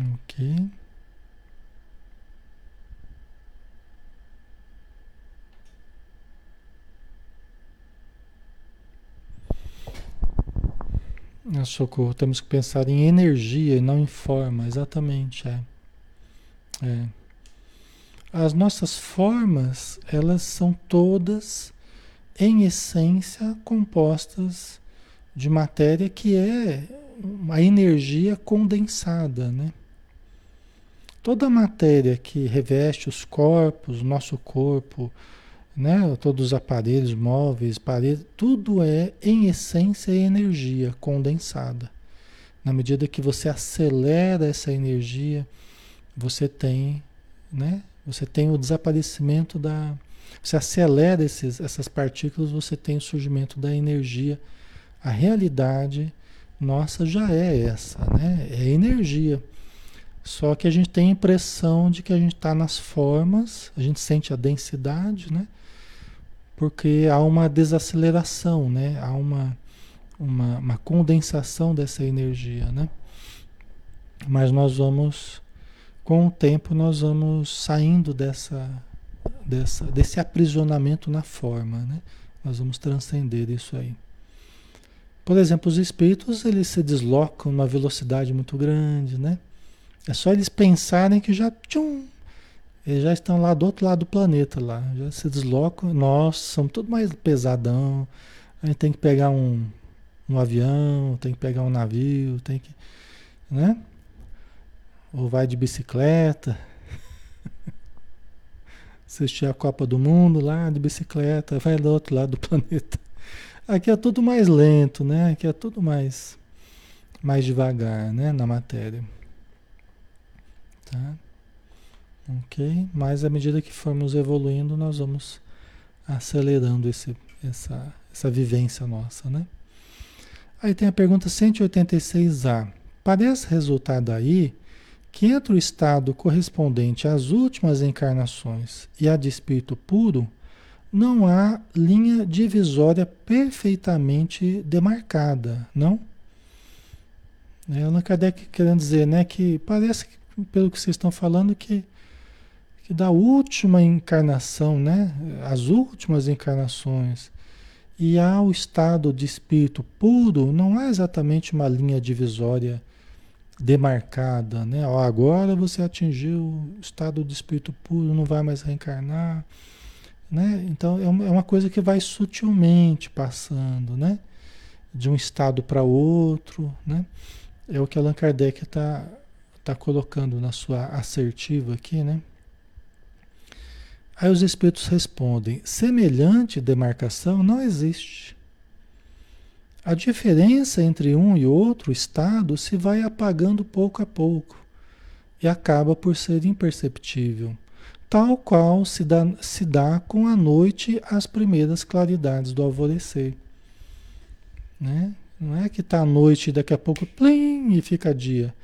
Ok. Ah, socorro, temos que pensar em energia e não em forma, exatamente, é. É. As nossas formas, elas são todas, em essência, compostas de matéria que é uma energia condensada, né? Toda matéria que reveste os corpos, nosso corpo, né? todos os aparelhos móveis, paredes, tudo é, em essência, energia condensada. Na medida que você acelera essa energia, você tem né, você tem o desaparecimento da. Você acelera esses, essas partículas, você tem o surgimento da energia. A realidade nossa já é essa, né? É energia. Só que a gente tem a impressão de que a gente está nas formas, a gente sente a densidade, né? Porque há uma desaceleração, né? Há uma, uma, uma condensação dessa energia, né? Mas nós vamos com o tempo nós vamos saindo dessa, dessa, desse aprisionamento na forma, né? Nós vamos transcender isso aí. Por exemplo, os espíritos eles se deslocam numa velocidade muito grande, né? É só eles pensarem que já tchum, eles já estão lá do outro lado do planeta lá, já se deslocam. Nós somos tudo mais pesadão. A gente tem que pegar um, um avião, tem que pegar um navio, tem que, né? Ou vai de bicicleta. Assistir a Copa do Mundo lá de bicicleta, vai do outro lado do planeta. Aqui é tudo mais lento, né? Aqui é tudo mais mais devagar, né, na matéria. Tá? OK? Mas à medida que formos evoluindo, nós vamos acelerando esse, essa, essa vivência nossa, né? Aí tem a pergunta 186A. Parece resultar daí que entre o estado correspondente às últimas encarnações e a de espírito puro, não há linha divisória perfeitamente demarcada, não? É, Allan Kardec querendo dizer, né, que parece, que, pelo que vocês estão falando, que, que da última encarnação, né, as últimas encarnações, e ao estado de espírito puro, não há exatamente uma linha divisória demarcada, né? Ó, agora você atingiu o estado de espírito puro, não vai mais reencarnar, né? Então é uma, é coisa que vai sutilmente passando, né? De um estado para outro, né? É o que Allan Kardec está tá colocando na sua assertiva aqui, né? Aí os espíritos respondem: semelhante demarcação não existe. A diferença entre um e outro estado se vai apagando pouco a pouco e acaba por ser imperceptível, tal qual se dá, se dá com a noite as primeiras claridades do alvorecer. Né? Não é que está a noite e daqui a pouco plim, e fica dia.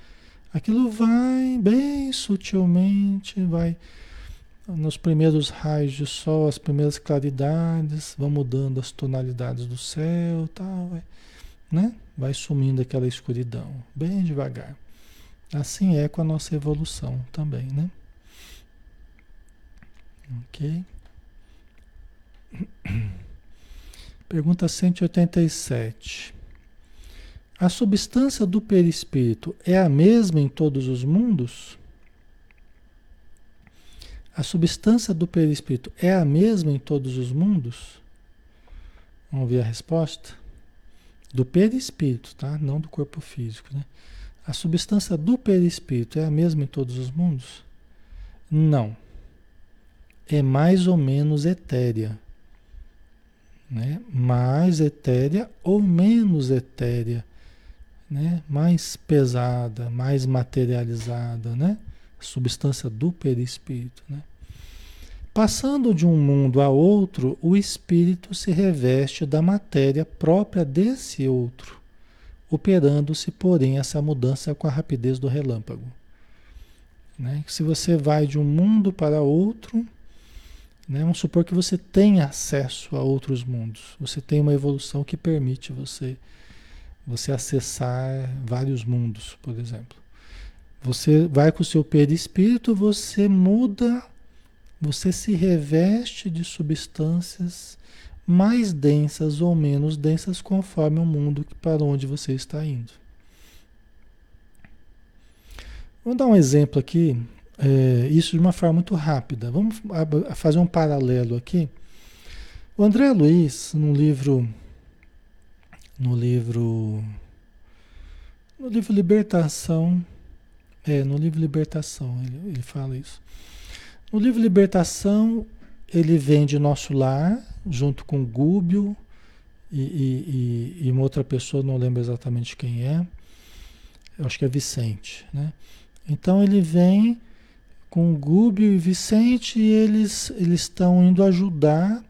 Aquilo vai bem sutilmente, vai nos primeiros raios de sol, as primeiras claridades, vão mudando as tonalidades do céu, tal, vai, né? Vai sumindo aquela escuridão, bem devagar. Assim é com a nossa evolução também, né? Ok. Pergunta 187. A substância do perispírito é a mesma em todos os mundos? A substância do perispírito é a mesma em todos os mundos? Vamos ver a resposta? Do perispírito, tá? Não do corpo físico, né? A substância do perispírito é a mesma em todos os mundos? Não. É mais ou menos etérea. Né? Mais etérea ou menos etérea. Né? Mais pesada, mais materializada, né? substância do perispírito. Né? Passando de um mundo a outro, o espírito se reveste da matéria própria desse outro, operando-se, porém, essa mudança com a rapidez do relâmpago. Né? Se você vai de um mundo para outro, né? vamos supor que você tem acesso a outros mundos, você tem uma evolução que permite você, você acessar vários mundos, por exemplo. Você vai com o seu perispírito, você muda, você se reveste de substâncias mais densas ou menos densas conforme o mundo para onde você está indo. Vou dar um exemplo aqui, é, isso de uma forma muito rápida. Vamos fazer um paralelo aqui. O André Luiz, no livro, no livro, no livro Libertação, é, no livro Libertação, ele, ele fala isso. No livro Libertação, ele vem de Nosso Lar, junto com Gúbio e, e, e, uma outra pessoa, não lembro exatamente quem é, eu acho que é Vicente, né? Então ele vem com Gúbio e Vicente e eles, eles estão indo ajudar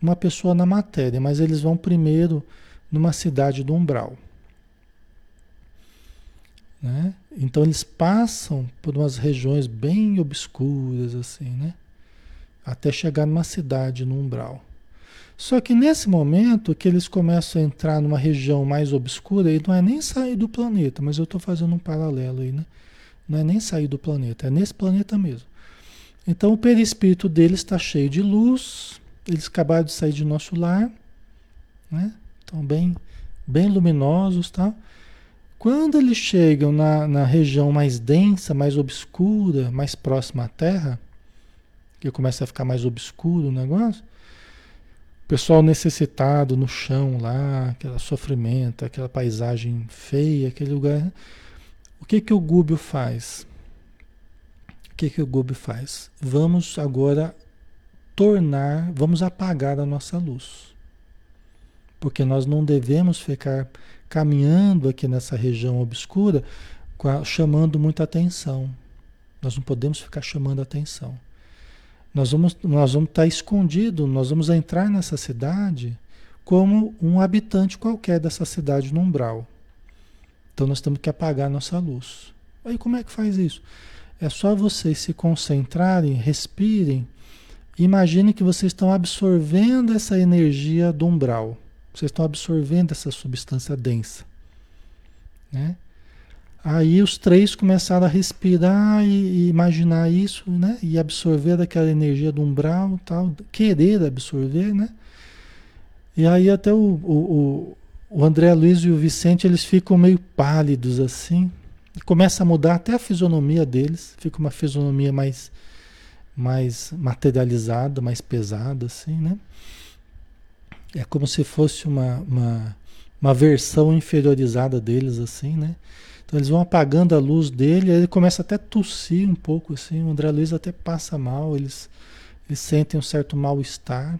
uma pessoa na matéria, mas eles vão primeiro numa cidade do Umbral. Né? Então eles passam por umas regiões bem obscuras, assim, né? Até chegar numa cidade, no umbral. Só que nesse momento que eles começam a entrar numa região mais obscura, e não é nem sair do planeta, mas eu estou fazendo um paralelo aí, né? Não é nem sair do planeta, é nesse planeta mesmo. Então o perispírito deles está cheio de luz, eles acabaram de sair de nosso lar, né? Estão bem, bem luminosos, tá? Quando eles chegam na, na região mais densa, mais obscura, mais próxima à Terra, que começa a ficar mais obscuro o negócio, o pessoal necessitado no chão lá, aquele sofrimento, aquela paisagem feia, aquele lugar. O que que o Gúbio faz? O que que o Gúbio faz? Vamos agora tornar, vamos apagar a nossa luz. Porque nós não devemos ficar caminhando aqui nessa região obscura, chamando muita atenção. Nós não podemos ficar chamando atenção. Nós vamos, nós vamos estar escondido, nós vamos entrar nessa cidade como um habitante qualquer dessa cidade no umbral. Então nós temos que apagar nossa luz. Aí como é que faz isso? É só vocês se concentrarem, respirem, imaginem que vocês estão absorvendo essa energia do umbral. Vocês estão absorvendo essa substância densa. Né? Aí os três começaram a respirar e, e, imaginar isso, né? E absorver daquela energia do umbral, tal, querer absorver, né? E aí até o, o, o André Luiz e o Vicente, eles ficam meio pálidos assim. Começa a mudar até a fisionomia deles. Fica uma fisionomia mais, mais materializada, mais pesada, assim, né? É como se fosse uma, uma, uma versão inferiorizada deles, assim, né? Então eles vão apagando a luz dele, aí ele começa até a tossir um pouco, assim. O André Luiz até passa mal, eles, eles sentem um certo mal-estar,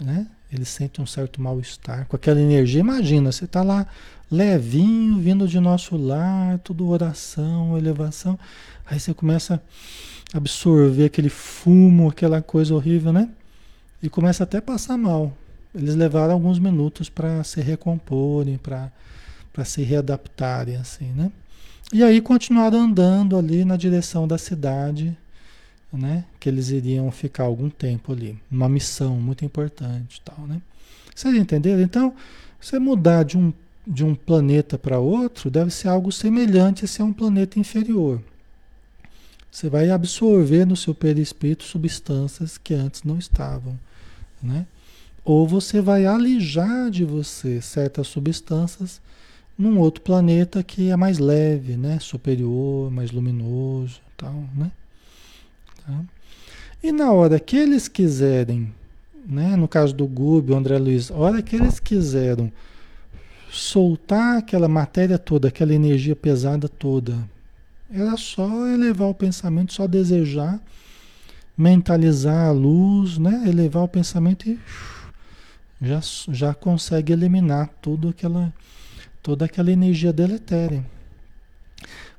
né? Eles sentem um certo mal-estar com aquela energia. Imagina, você está lá levinho, vindo de nosso lar, tudo oração, elevação. Aí você começa a absorver aquele fumo, aquela coisa horrível, né? E começa até a passar mal. Eles levaram alguns minutos para se recomporem, para se readaptarem, assim, né? E aí continuaram andando ali na direção da cidade, né? Que eles iriam ficar algum tempo ali. Uma missão muito importante tal, né? Vocês entenderam? Então, você mudar de um, de um planeta para outro deve ser algo semelhante a ser um planeta inferior. Você vai absorver no seu perispírito substâncias que antes não estavam, né? Ou você vai alijar de você certas substâncias num outro planeta que é mais leve, né? Superior, mais luminoso, tal, né? Tá? E na hora que eles quiserem, né, no caso do Gube, o André Luiz, a hora que eles quiseram soltar aquela matéria toda, aquela energia pesada toda, era só elevar o pensamento, só desejar, mentalizar a luz, né, elevar o pensamento e já, já consegue eliminar tudo aquela, toda aquela energia deletéria.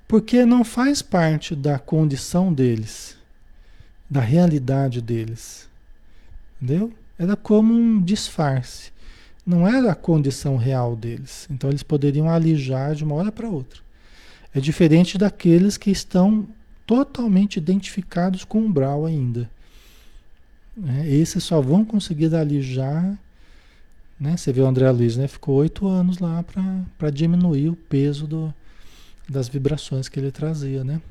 Porque não faz parte da condição deles da realidade deles. Entendeu? Era como um disfarce. Não era a condição real deles. Então eles poderiam alijar de uma hora para outra. É diferente daqueles que estão totalmente identificados com o umbral ainda. Né? Esses só vão conseguir alijar. Né? Você vê o André Luiz, né? ficou oito anos lá para diminuir o peso do, das vibrações que ele trazia. Né?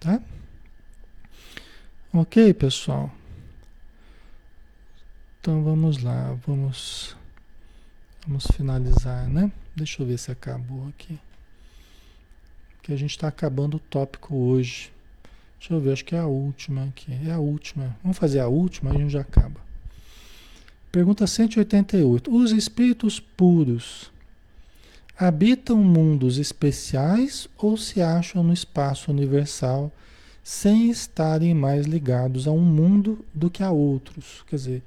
Tá? Ok, pessoal? Então vamos lá, vamos, vamos finalizar, né? Deixa eu ver se acabou aqui. Que a gente está acabando o tópico hoje. Deixa eu ver, acho que é a última aqui. É a última. Vamos fazer a última, a gente já acaba. Pergunta 188. Os espíritos puros habitam mundos especiais ou se acham no espaço universal? sem estarem mais ligados a um mundo do que a outros. Quer dizer,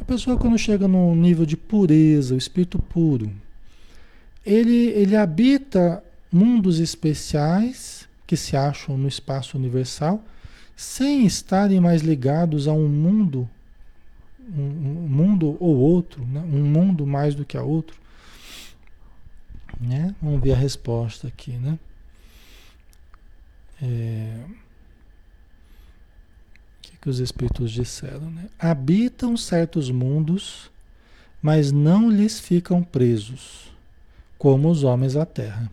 a pessoa quando chega num nível de pureza, o espírito puro, ele, ele habita mundos especiais que se acham no espaço universal, sem estarem mais ligados a um mundo, um, mundo ou outro, né? um mundo mais do que a outro. Né? Vamos ver a resposta aqui, né? É que os espíritos disseram, né? Habitam certos mundos, mas não lhes ficam presos, como os homens à terra,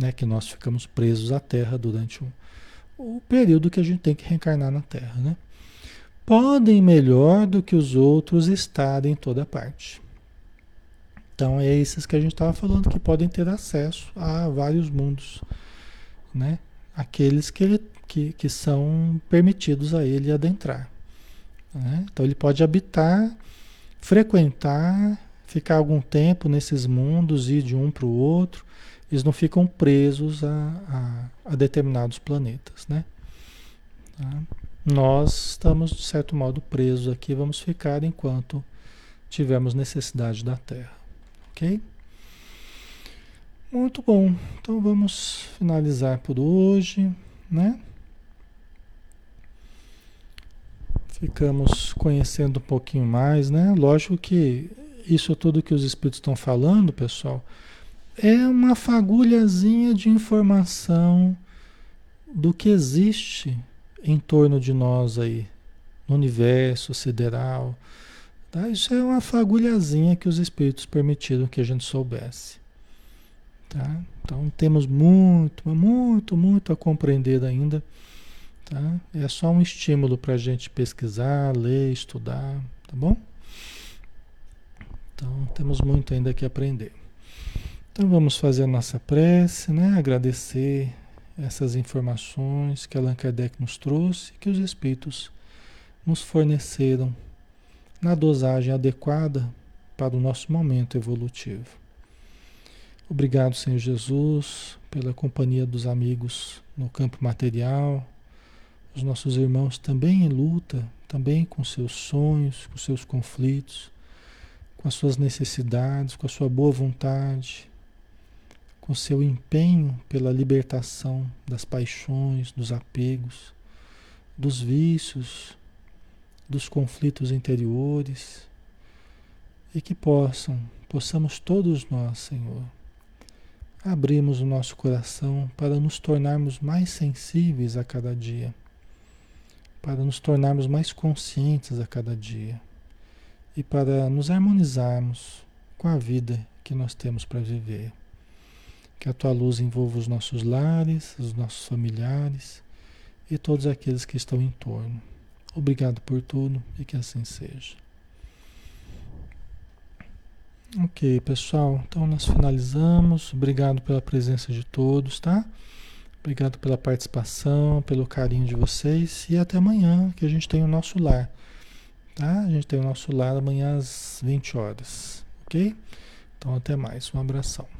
né? Que nós ficamos presos à terra durante o, o período que a gente tem que reencarnar na terra, né? Podem melhor do que os outros estar em toda parte. Então é esses que a gente estava falando que podem ter acesso a vários mundos, né? Aqueles que ele que, que são permitidos a ele adentrar. Né? Então ele pode habitar, frequentar, ficar algum tempo nesses mundos, ir de um para o outro. Eles não ficam presos a, a, a determinados planetas. Né? Tá? Nós estamos, de certo modo, presos aqui, vamos ficar enquanto tivermos necessidade da Terra. Ok? Muito bom. Então vamos finalizar por hoje, né? ficamos conhecendo um pouquinho mais, né? Lógico que isso tudo que os espíritos estão falando, pessoal, é uma fagulhazinha de informação do que existe em torno de nós aí, no universo sideral. Tá? Isso é uma fagulhazinha que os espíritos permitiram que a gente soubesse. Tá? Então temos muito, muito, muito a compreender ainda Tá? É só um estímulo para a gente pesquisar, ler, estudar, tá bom? Então temos muito ainda que aprender. Então vamos fazer a nossa prece, né? agradecer essas informações que Allan Kardec nos trouxe, que os Espíritos nos forneceram na dosagem adequada para o nosso momento evolutivo. Obrigado, Senhor Jesus, pela companhia dos amigos no campo material, os nossos irmãos também em luta, também com seus sonhos, com seus conflitos, com as suas necessidades, com a sua boa vontade, o seu empenho pela libertação das paixões, dos apegos, dos vícios, dos conflitos interiores, e que possam, possamos todos nós, Senhor, abrirmos o nosso coração para nos tornarmos mais sensíveis a cada dia, para nos tornarmos mais conscientes a cada dia e para nos harmonizarmos com a vida que nós temos para viver. Que a tua luz envolva os nossos lares, os nossos familiares e todos aqueles que estão em torno. Obrigado por tudo e que assim seja. Ok, pessoal. Então nós finalizamos. Obrigado pela presença de todos, tá? Obrigado pela participação, pelo carinho de vocês e até amanhã, que a gente tem o nosso lar. Tá? A gente tem o nosso lar amanhã às 20 horas, ok? Então até mais. Um abração.